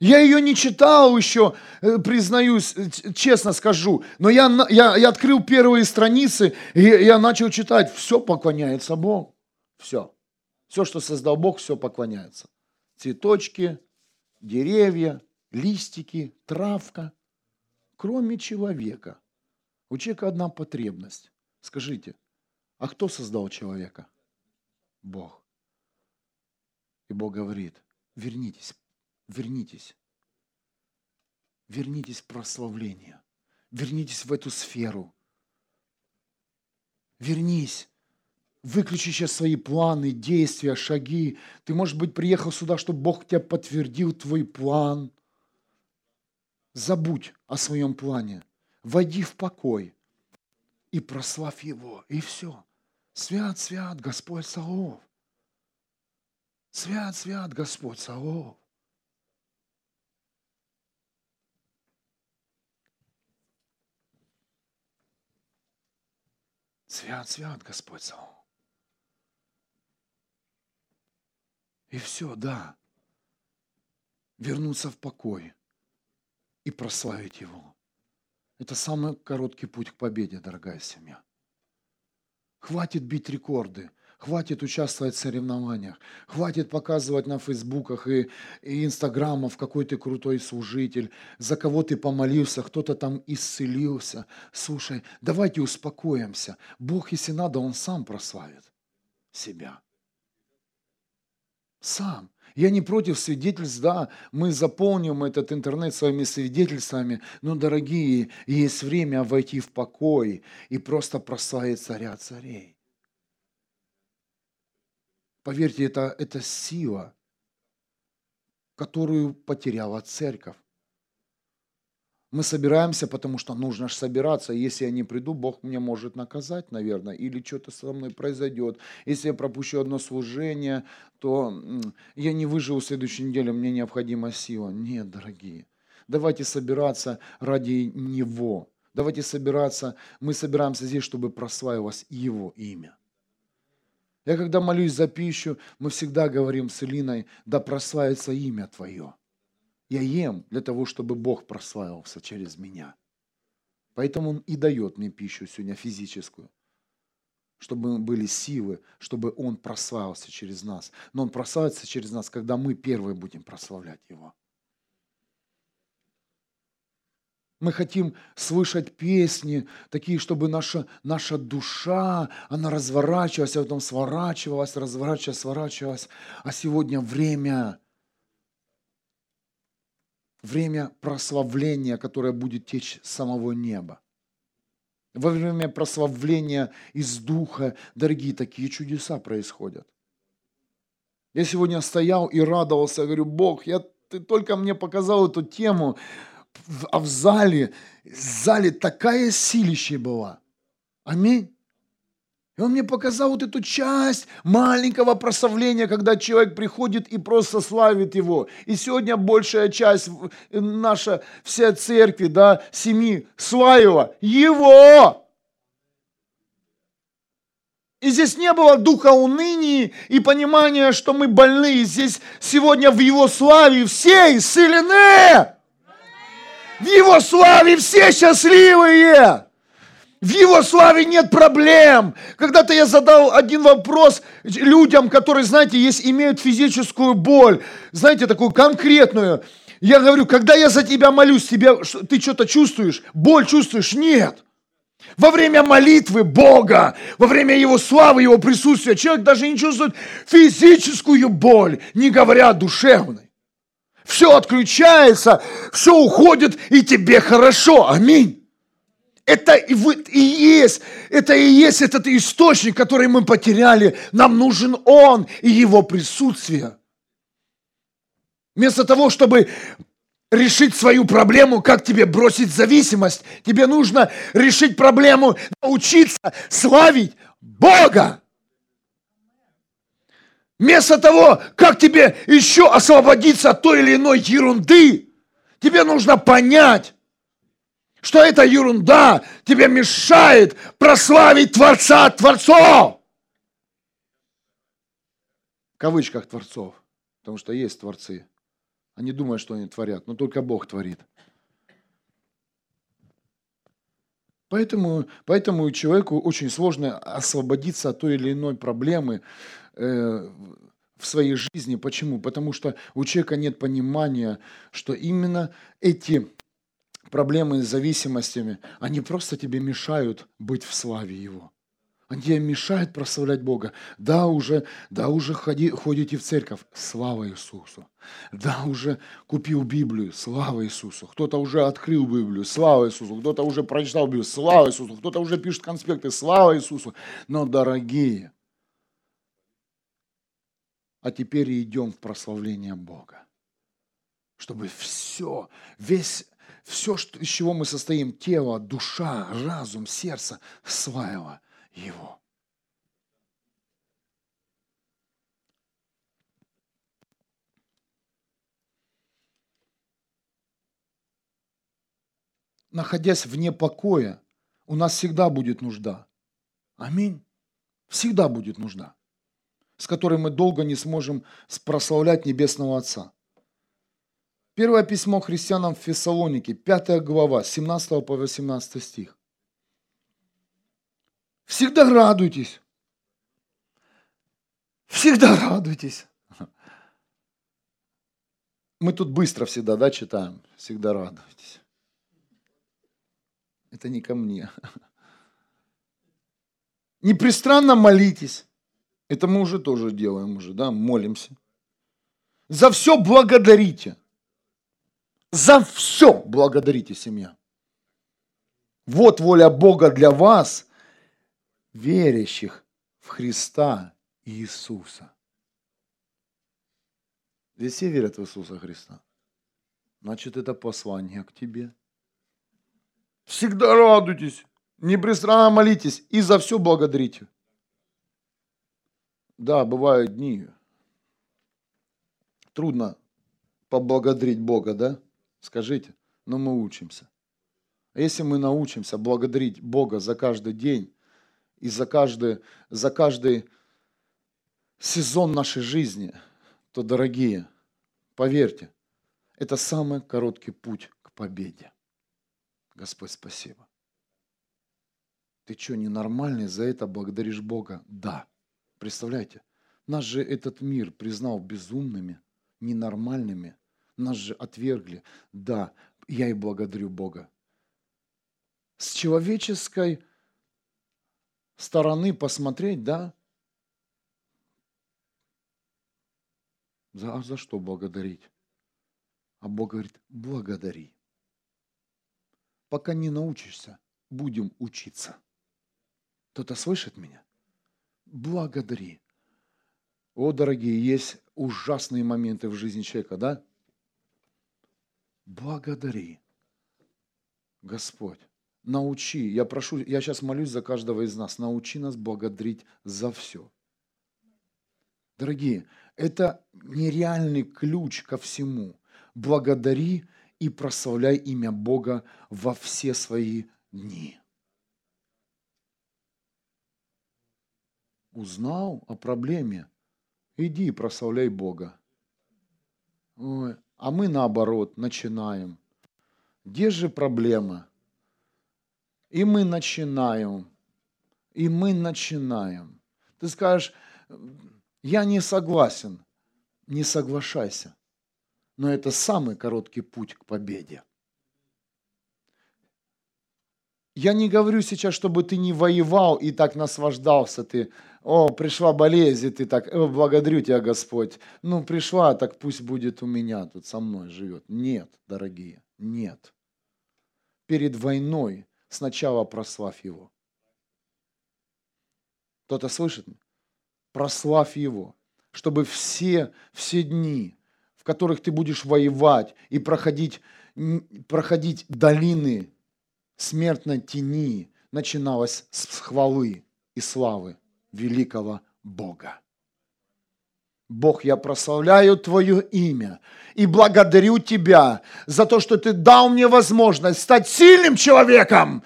Я ее не читал еще, э, признаюсь, честно скажу, но я, я, я открыл первые страницы, и я начал читать, все поклоняется Богу, все. Все, что создал Бог, все поклоняется. Цветочки, деревья, листики, травка. Кроме человека. У человека одна потребность. Скажите, а кто создал человека? Бог. И Бог говорит, вернитесь, вернитесь. Вернитесь в прославление. Вернитесь в эту сферу. Вернись. Выключи сейчас свои планы, действия, шаги. Ты, может быть, приехал сюда, чтобы Бог тебя подтвердил твой план. Забудь о своем плане. Войди в покой и прославь Его. И все. Свят, свят Господь Саов. Свят, свят Господь Саов. Свят, свят Господь Саул. И все, да. Вернуться в покой и прославить Его. Это самый короткий путь к победе, дорогая семья. Хватит бить рекорды – Хватит участвовать в соревнованиях. Хватит показывать на фейсбуках и, и инстаграмах, какой ты крутой служитель, за кого ты помолился, кто-то там исцелился. Слушай, давайте успокоимся. Бог, если надо, Он сам прославит себя. Сам. Я не против свидетельств, да, мы заполним этот интернет своими свидетельствами, но, дорогие, есть время войти в покой и просто прославить царя царей. Поверьте, это, это сила, которую потеряла церковь. Мы собираемся, потому что нужно же собираться. Если я не приду, Бог меня может наказать, наверное, или что-то со мной произойдет. Если я пропущу одно служение, то я не выживу в следующей неделе, мне необходима сила. Нет, дорогие, давайте собираться ради Него. Давайте собираться, мы собираемся здесь, чтобы прославилось Его имя. Я когда молюсь за пищу, мы всегда говорим с Илиной, да прославится имя Твое. Я ем для того, чтобы Бог прославился через меня. Поэтому Он и дает мне пищу сегодня физическую, чтобы были силы, чтобы Он прославился через нас. Но Он прославится через нас, когда мы первые будем прославлять Его. Мы хотим слышать песни, такие, чтобы наша, наша душа, она разворачивалась, а потом сворачивалась, разворачивалась, сворачивалась. А сегодня время, время прославления, которое будет течь с самого неба. Во время прославления из духа, дорогие, такие чудеса происходят. Я сегодня стоял и радовался, говорю, Бог, я, ты только мне показал эту тему, а в зале, в зале такая силища была. Аминь. И он мне показал вот эту часть маленького прославления, когда человек приходит и просто славит его. И сегодня большая часть наша, вся церкви, да, семьи славила его. И здесь не было духа уныния и понимания, что мы больны. Здесь сегодня в Его славе все исцелены. В Его славе все счастливые. В Его славе нет проблем. Когда-то я задал один вопрос людям, которые, знаете, есть, имеют физическую боль, знаете, такую конкретную. Я говорю, когда я за тебя молюсь, тебе, ты что-то чувствуешь? Боль чувствуешь? Нет. Во время молитвы Бога, во время Его славы, Его присутствия, человек даже не чувствует физическую боль, не говоря о душевной. Все отключается, все уходит, и тебе хорошо. Аминь. Это и, и есть, это и есть этот источник, который мы потеряли. Нам нужен Он и Его присутствие. Вместо того, чтобы решить свою проблему, как тебе бросить зависимость. Тебе нужно решить проблему, научиться славить Бога. Вместо того, как тебе еще освободиться от той или иной ерунды, тебе нужно понять, что эта ерунда тебе мешает прославить Творца Творцов. В кавычках Творцов, потому что есть Творцы. Они думают, что они творят, но только Бог творит. Поэтому, поэтому человеку очень сложно освободиться от той или иной проблемы э, в своей жизни. Почему? Потому что у человека нет понимания, что именно эти проблемы с зависимостями, они просто тебе мешают быть в славе Его. Они тебе мешают прославлять Бога. Да, уже, да, уже ходи, ходите в церковь. Слава Иисусу. Да, уже купил Библию. Слава Иисусу. Кто-то уже открыл Библию. Слава Иисусу. Кто-то уже прочитал Библию. Слава Иисусу. Кто-то уже пишет конспекты. Слава Иисусу. Но, дорогие, а теперь идем в прославление Бога. Чтобы все, весь, все, что, из чего мы состоим, тело, душа, разум, сердце, славило – его. Находясь вне покоя, у нас всегда будет нужда. Аминь. Всегда будет нужда, с которой мы долго не сможем прославлять Небесного Отца. Первое письмо христианам в Фессалонике, 5 глава, 17 по 18 стих. Всегда радуйтесь. Всегда радуйтесь. Мы тут быстро всегда, да, читаем. Всегда радуйтесь. Это не ко мне. Непристранно молитесь. Это мы уже тоже делаем уже, да, молимся. За все благодарите. За все благодарите, семья. Вот воля Бога для вас – верящих в Христа Иисуса. Здесь все верят в Иисуса Христа. Значит, это послание к тебе. Всегда радуйтесь, непрестанно молитесь и за все благодарите. Да, бывают дни. Трудно поблагодарить Бога, да? Скажите, но мы учимся. А если мы научимся благодарить Бога за каждый день, и за каждый, за каждый сезон нашей жизни, то, дорогие, поверьте, это самый короткий путь к победе. Господь, спасибо. Ты что, ненормальный, за это благодаришь Бога? Да. Представляете, нас же этот мир признал безумными, ненормальными, нас же отвергли. Да, я и благодарю Бога. С человеческой стороны посмотреть, да? За, а за что благодарить? А Бог говорит, благодари. Пока не научишься, будем учиться. Кто-то слышит меня? Благодари. О, дорогие, есть ужасные моменты в жизни человека, да? Благодари. Господь, научи, я прошу, я сейчас молюсь за каждого из нас, научи нас благодарить за все. Дорогие, это нереальный ключ ко всему. Благодари и прославляй имя Бога во все свои дни. Узнал о проблеме. Иди и прославляй Бога. Ой, а мы наоборот начинаем. Где же проблема? И мы начинаем. И мы начинаем. Ты скажешь, я не согласен. Не соглашайся. Но это самый короткий путь к победе. Я не говорю сейчас, чтобы ты не воевал и так наслаждался. Ты, о, пришла болезнь, и ты так, о, благодарю тебя, Господь. Ну, пришла, так пусть будет у меня, тут со мной живет. Нет, дорогие, нет. Перед войной сначала прославь Его. Кто-то слышит? Прославь Его, чтобы все, все дни, в которых ты будешь воевать и проходить, проходить долины смертной тени начиналась с хвалы и славы великого Бога. Бог, я прославляю Твое имя и благодарю Тебя за то, что Ты дал мне возможность стать сильным человеком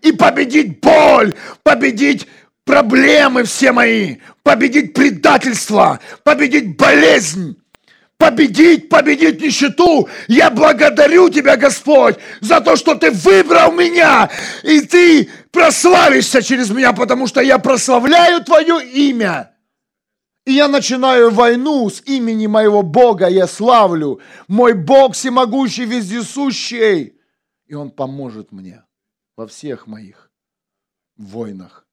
и победить боль, победить проблемы все мои, победить предательство, победить болезнь, победить, победить нищету. Я благодарю Тебя, Господь, за то, что Ты выбрал меня, и Ты прославишься через меня, потому что я прославляю Твое имя. И я начинаю войну с имени моего Бога, я славлю. Мой Бог всемогущий, вездесущий. И Он поможет мне во всех моих войнах.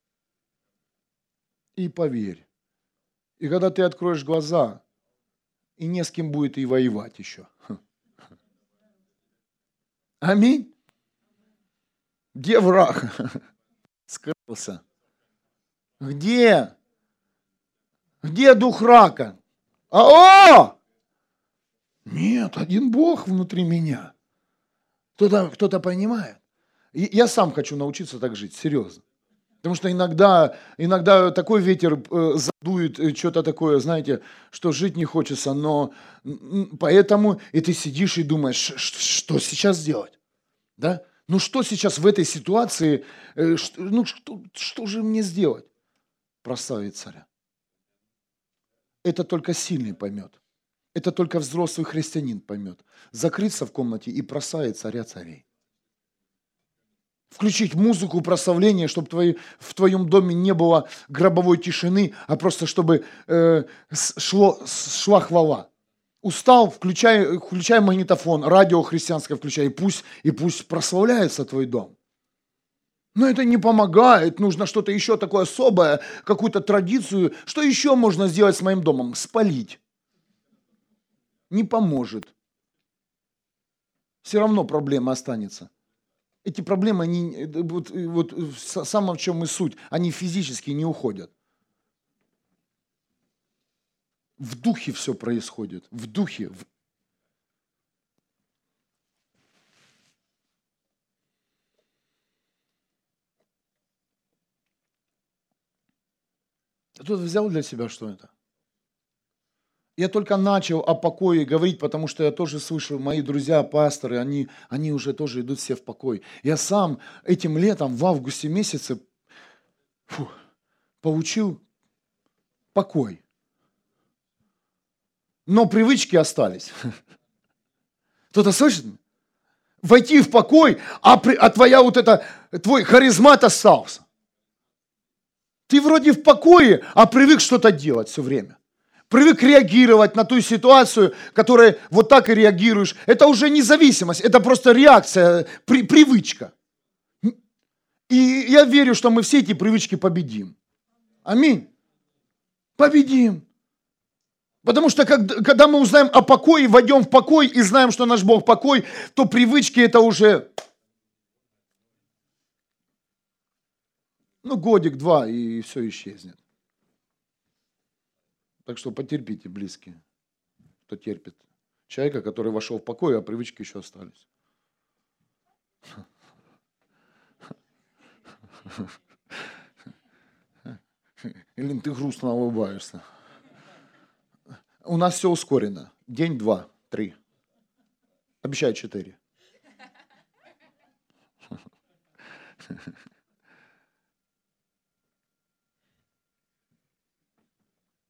И поверь, и когда ты откроешь глаза, и не с кем будет и воевать еще. Аминь. Где враг? Скрылся. Где? Где дух рака? А, о! Нет, один Бог внутри меня. Кто-то кто понимает. Я сам хочу научиться так жить, серьезно. Потому что иногда, иногда такой ветер э, задует, э, что-то такое, знаете, что жить не хочется, но поэтому и ты сидишь и думаешь, что сейчас сделать, да? Ну что сейчас в этой ситуации, э, ну что, что же мне сделать? Прославить царя. Это только сильный поймет. Это только взрослый христианин поймет. Закрыться в комнате и прославить царя царей включить музыку прославления, чтобы твои, в твоем доме не было гробовой тишины, а просто чтобы э, шло, шла хвала. Устал, включай, включай магнитофон, радио христианское включай, и пусть, и пусть прославляется твой дом. Но это не помогает, нужно что-то еще такое особое, какую-то традицию. Что еще можно сделать с моим домом? Спалить. Не поможет. Все равно проблема останется эти проблемы, они, вот, вот в чем и суть, они физически не уходят. В духе все происходит, в духе. В... Кто-то взял для себя что это? Я только начал о покое говорить, потому что я тоже слышу, мои друзья, пасторы, они, они уже тоже идут все в покой. Я сам этим летом, в августе месяце, фу, получил покой. Но привычки остались. Кто-то слышит? Войти в покой, а, при, а твоя вот это, твой харизмат остался. Ты вроде в покое, а привык что-то делать все время привык реагировать на ту ситуацию, которая вот так и реагируешь. Это уже независимость, это просто реакция, при, привычка. И я верю, что мы все эти привычки победим. Аминь. Победим. Потому что когда мы узнаем о покое, войдем в покой и знаем, что наш Бог покой, то привычки это уже ну, годик-два, и все исчезнет. Так что потерпите, близкие, кто терпит. Человека, который вошел в покой, а привычки еще остались. Или ты грустно улыбаешься. У нас все ускорено. День, два, три. Обещаю четыре.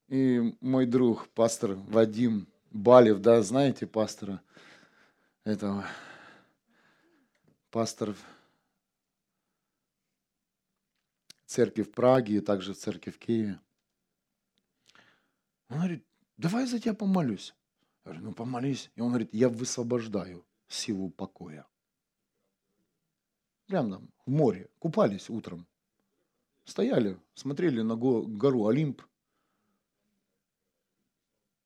И мой друг, пастор Вадим Балев, да, знаете пастора этого, пастор церкви в Праге и также в церкви в Киеве. Он говорит, давай за тебя помолюсь. Я говорю, ну помолись. И он говорит, я высвобождаю силу покоя. Прямо там, в море, купались утром. Стояли, смотрели на гору Олимп.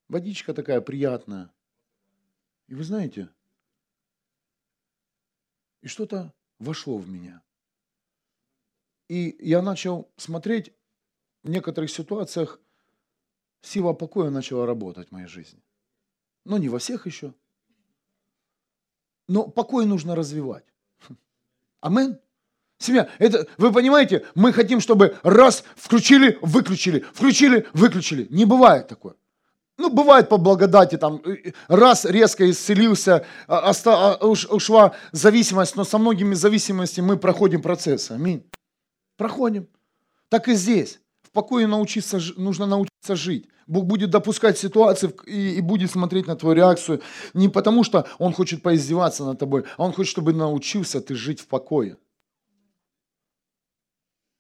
Водичка такая приятная. И вы знаете, и что-то вошло в меня. И я начал смотреть, в некоторых ситуациях сила покоя начала работать в моей жизни. Но не во всех еще. Но покой нужно развивать. Амен. Семья, это, вы понимаете, мы хотим, чтобы раз включили, выключили, включили, выключили. Не бывает такое. Ну, бывает по благодати, там, раз резко исцелился, а, оста, а, уш, ушла зависимость, но со многими зависимостями мы проходим процесс. Аминь. Проходим. Так и здесь. Покое научиться, нужно научиться жить. Бог будет допускать ситуации и, и будет смотреть на твою реакцию не потому, что Он хочет поиздеваться над тобой, а Он хочет, чтобы научился ты жить в покое.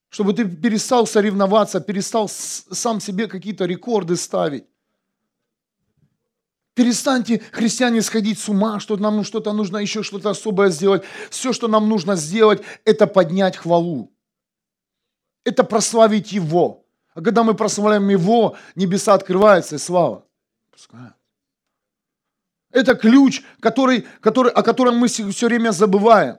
Чтобы ты перестал соревноваться, перестал сам себе какие-то рекорды ставить. Перестаньте, христиане, сходить с ума, что нам что-то нужно еще что-то особое сделать. Все, что нам нужно сделать, это поднять хвалу. Это прославить Его. А когда мы прославляем Его, небеса открываются и слава. Это ключ, который, который, о котором мы все время забываем.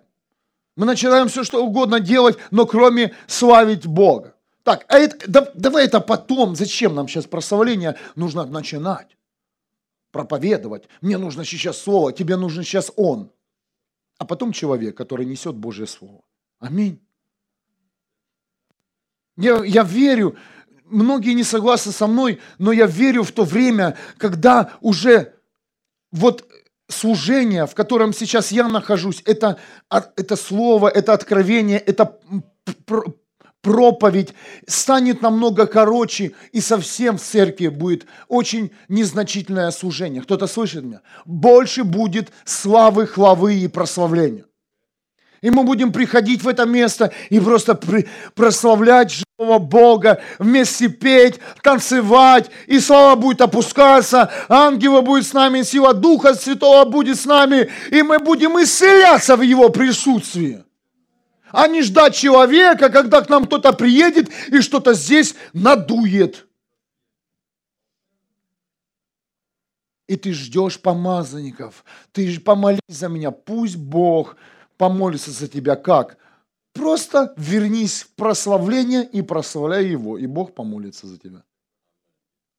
Мы начинаем все, что угодно делать, но кроме славить Бога. Так, а это, да, давай это потом. Зачем нам сейчас прославление? Нужно начинать. Проповедовать. Мне нужно сейчас слово, тебе нужно сейчас Он. А потом человек, который несет Божье Слово. Аминь. Я, я верю, многие не согласны со мной, но я верю в то время, когда уже вот служение, в котором сейчас я нахожусь, это, это слово, это откровение, это проповедь станет намного короче, и совсем в церкви будет очень незначительное служение. Кто-то слышит меня? Больше будет славы, хвалы и прославления. И мы будем приходить в это место и просто прославлять Бога, вместе петь, танцевать, и слава будет опускаться, ангела будет с нами, сила Духа Святого будет с нами, и мы будем исцеляться в Его присутствии. А не ждать человека, когда к нам кто-то приедет и что-то здесь надует. И ты ждешь помазанников, ты помолись за меня, пусть Бог помолится за тебя как? Просто вернись в прославление и прославляй Его, и Бог помолится за тебя.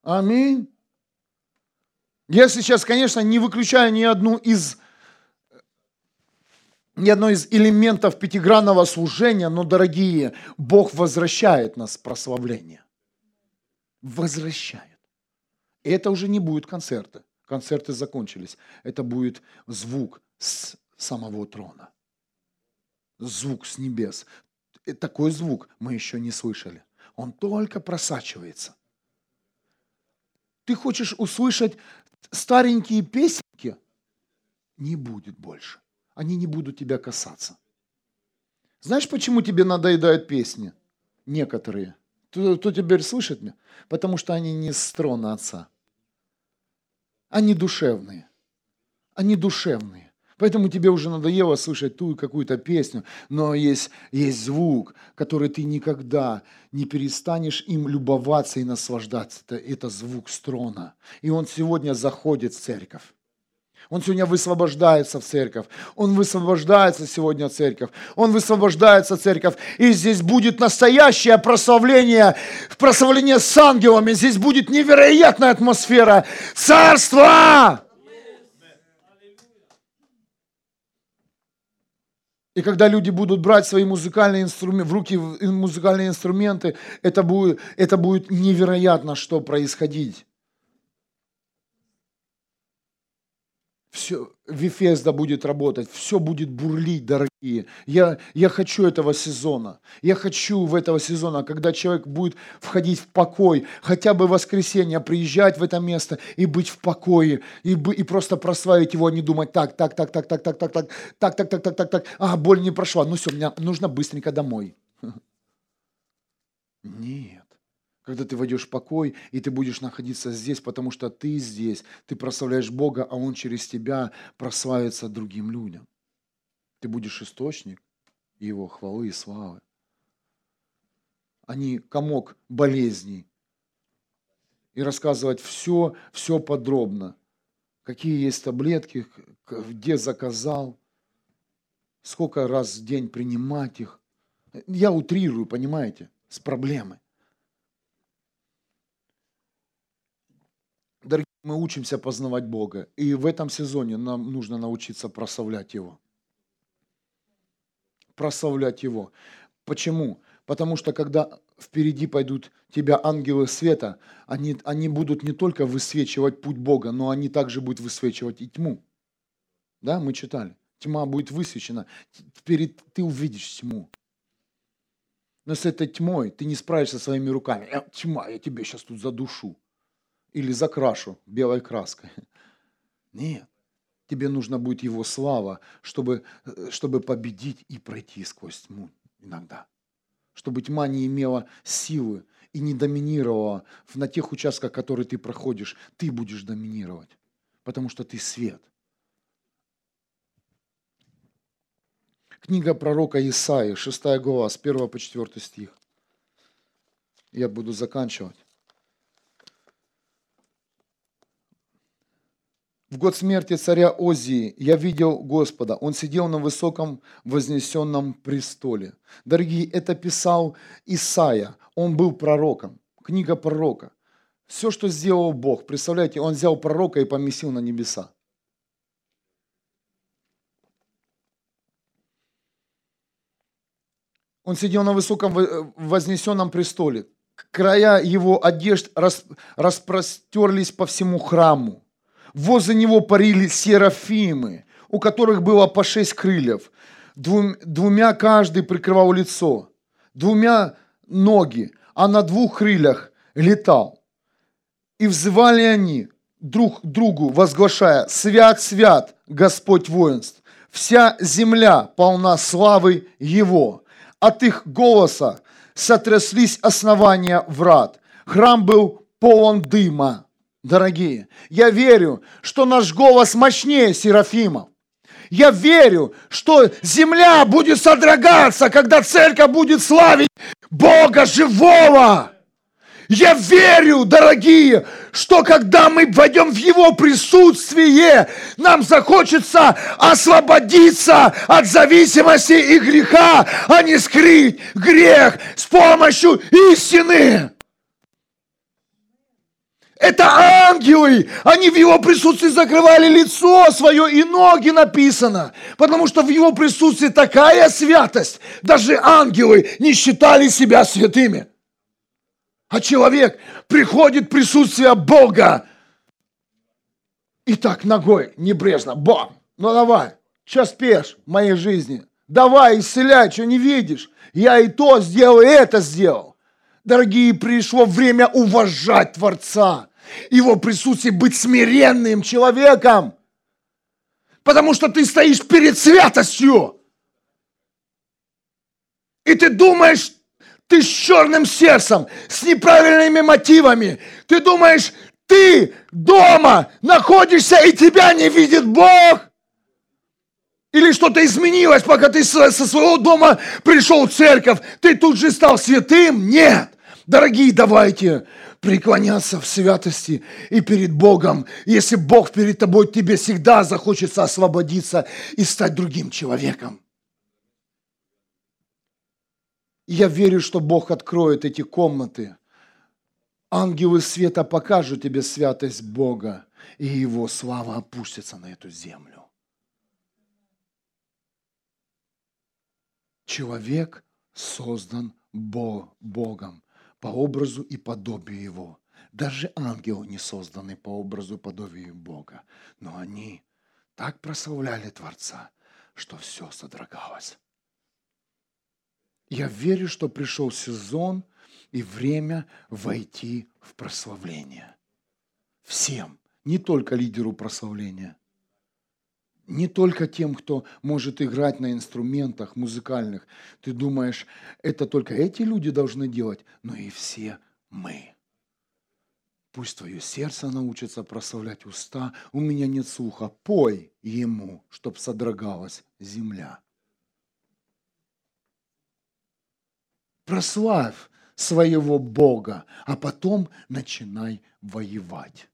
Аминь. Я сейчас, конечно, не выключаю ни одну из ни одно из элементов пятигранного служения, но, дорогие, Бог возвращает нас в прославление. Возвращает. И это уже не будет концерты. Концерты закончились. Это будет звук с самого трона звук с небес. И такой звук мы еще не слышали. Он только просачивается. Ты хочешь услышать старенькие песенки? Не будет больше. Они не будут тебя касаться. Знаешь, почему тебе надоедают песни? Некоторые. Кто, кто теперь слышит меня? Потому что они не с трона Отца. Они душевные. Они душевные. Поэтому тебе уже надоело слышать ту какую-то песню, но есть, есть звук, который ты никогда не перестанешь им любоваться и наслаждаться. Это, это звук строна. И он сегодня заходит в церковь. Он сегодня высвобождается в церковь. Он высвобождается сегодня в церковь. Он высвобождается в церковь. И здесь будет настоящее прославление, прославление с ангелами. Здесь будет невероятная атмосфера царства. И когда люди будут брать свои музыкальные инструменты, в руки музыкальные инструменты, это будет, это будет невероятно, что происходить. Все, Вифезда будет работать, все будет бурлить, дорогие. Я, я хочу этого сезона. Я хочу в этого сезона, когда человек будет входить в покой, хотя бы в воскресенье приезжать в это место и быть в покое, и, и просто прославить его, а не думать, так, так, так, так, так, так, так, так, так, так, так, так, так, так, а, боль не прошла, ну все, мне нужно быстренько домой. Нет когда ты войдешь в покой, и ты будешь находиться здесь, потому что ты здесь, ты прославляешь Бога, а Он через тебя прославится другим людям. Ты будешь источник Его хвалы и славы. А не комок болезней. И рассказывать все, все подробно. Какие есть таблетки, где заказал, сколько раз в день принимать их. Я утрирую, понимаете, с проблемой. Дорогие, мы учимся познавать Бога. И в этом сезоне нам нужно научиться прославлять Его. Прославлять Его. Почему? Потому что когда впереди пойдут тебя ангелы света, они, они будут не только высвечивать путь Бога, но они также будут высвечивать и тьму. Да, мы читали. Тьма будет высвечена. Вперед ты увидишь тьму. Но с этой тьмой ты не справишься своими руками. Э, тьма, я тебе сейчас тут задушу или закрашу белой краской. Нет. Тебе нужно будет Его слава, чтобы, э, чтобы победить и пройти сквозь тьму иногда. Чтобы тьма не имела силы и не доминировала на тех участках, которые ты проходишь. Ты будешь доминировать, потому что ты свет. Книга пророка Исаии, 6 глава, с 1 по 4 стих. Я буду заканчивать. В год смерти царя Озии я видел Господа. Он сидел на высоком вознесенном престоле. Дорогие, это писал Исаия. Он был пророком. Книга пророка. Все, что сделал Бог, представляете, он взял пророка и поместил на небеса. Он сидел на высоком вознесенном престоле. Края его одежд распростерлись по всему храму. Возле него парили серафимы, у которых было по шесть крыльев. Двум, двумя каждый прикрывал лицо, двумя ноги, а на двух крыльях летал. И взывали они друг другу, возглашая, «Свят, свят, Господь воинств! Вся земля полна славы Его!» От их голоса сотряслись основания врат. Храм был полон дыма дорогие. Я верю, что наш голос мощнее Серафимов. Я верю, что земля будет содрогаться, когда церковь будет славить Бога живого. Я верю, дорогие, что когда мы войдем в Его присутствие, нам захочется освободиться от зависимости и греха, а не скрыть грех с помощью истины. Это ангелы! Они в его присутствии закрывали лицо свое и ноги написано. Потому что в его присутствии такая святость. Даже ангелы не считали себя святыми. А человек приходит в присутствие Бога. И так ногой небрежно. Бам! Ну давай, что спешь в моей жизни? Давай, исцеляй, что не видишь. Я и то сделал, и это сделал. Дорогие, пришло время уважать Творца. Его присутствие быть смиренным человеком. Потому что ты стоишь перед святостью. И ты думаешь, ты с черным сердцем, с неправильными мотивами. Ты думаешь, ты дома находишься и тебя не видит Бог. Или что-то изменилось, пока ты со своего дома пришел в церковь. Ты тут же стал святым? Нет. Дорогие, давайте преклоняться в святости и перед Богом. Если Бог перед тобой, тебе всегда захочется освободиться и стать другим человеком. я верю, что Бог откроет эти комнаты. Ангелы света покажут тебе святость Бога, и Его слава опустится на эту землю. Человек создан Богом по образу и подобию Его. Даже ангелы не созданы по образу и подобию Бога, но они так прославляли Творца, что все содрогалось. Я верю, что пришел сезон и время войти в прославление. Всем, не только лидеру прославления, не только тем, кто может играть на инструментах музыкальных. Ты думаешь, это только эти люди должны делать, но и все мы. Пусть твое сердце научится прославлять уста. У меня нет слуха. Пой ему, чтоб содрогалась земля. Прославь своего Бога, а потом начинай воевать.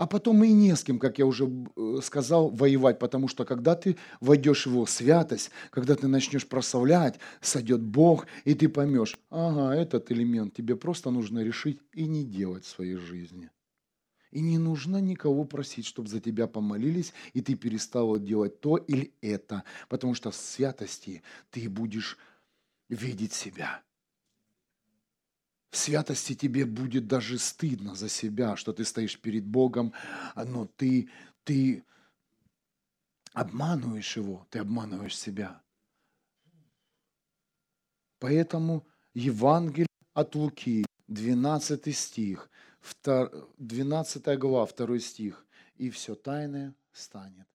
А потом и не с кем, как я уже э, сказал, воевать, потому что когда ты войдешь в его святость, когда ты начнешь прославлять, сойдет Бог, и ты поймешь, ага, этот элемент тебе просто нужно решить и не делать в своей жизни. И не нужно никого просить, чтобы за тебя помолились, и ты перестал делать то или это, потому что в святости ты будешь видеть себя. В святости тебе будет даже стыдно за себя, что ты стоишь перед Богом, но ты, ты обманываешь Его, ты обманываешь себя. Поэтому Евангелие от Луки, 12 стих, 12 глава, 2 стих, и все тайное станет.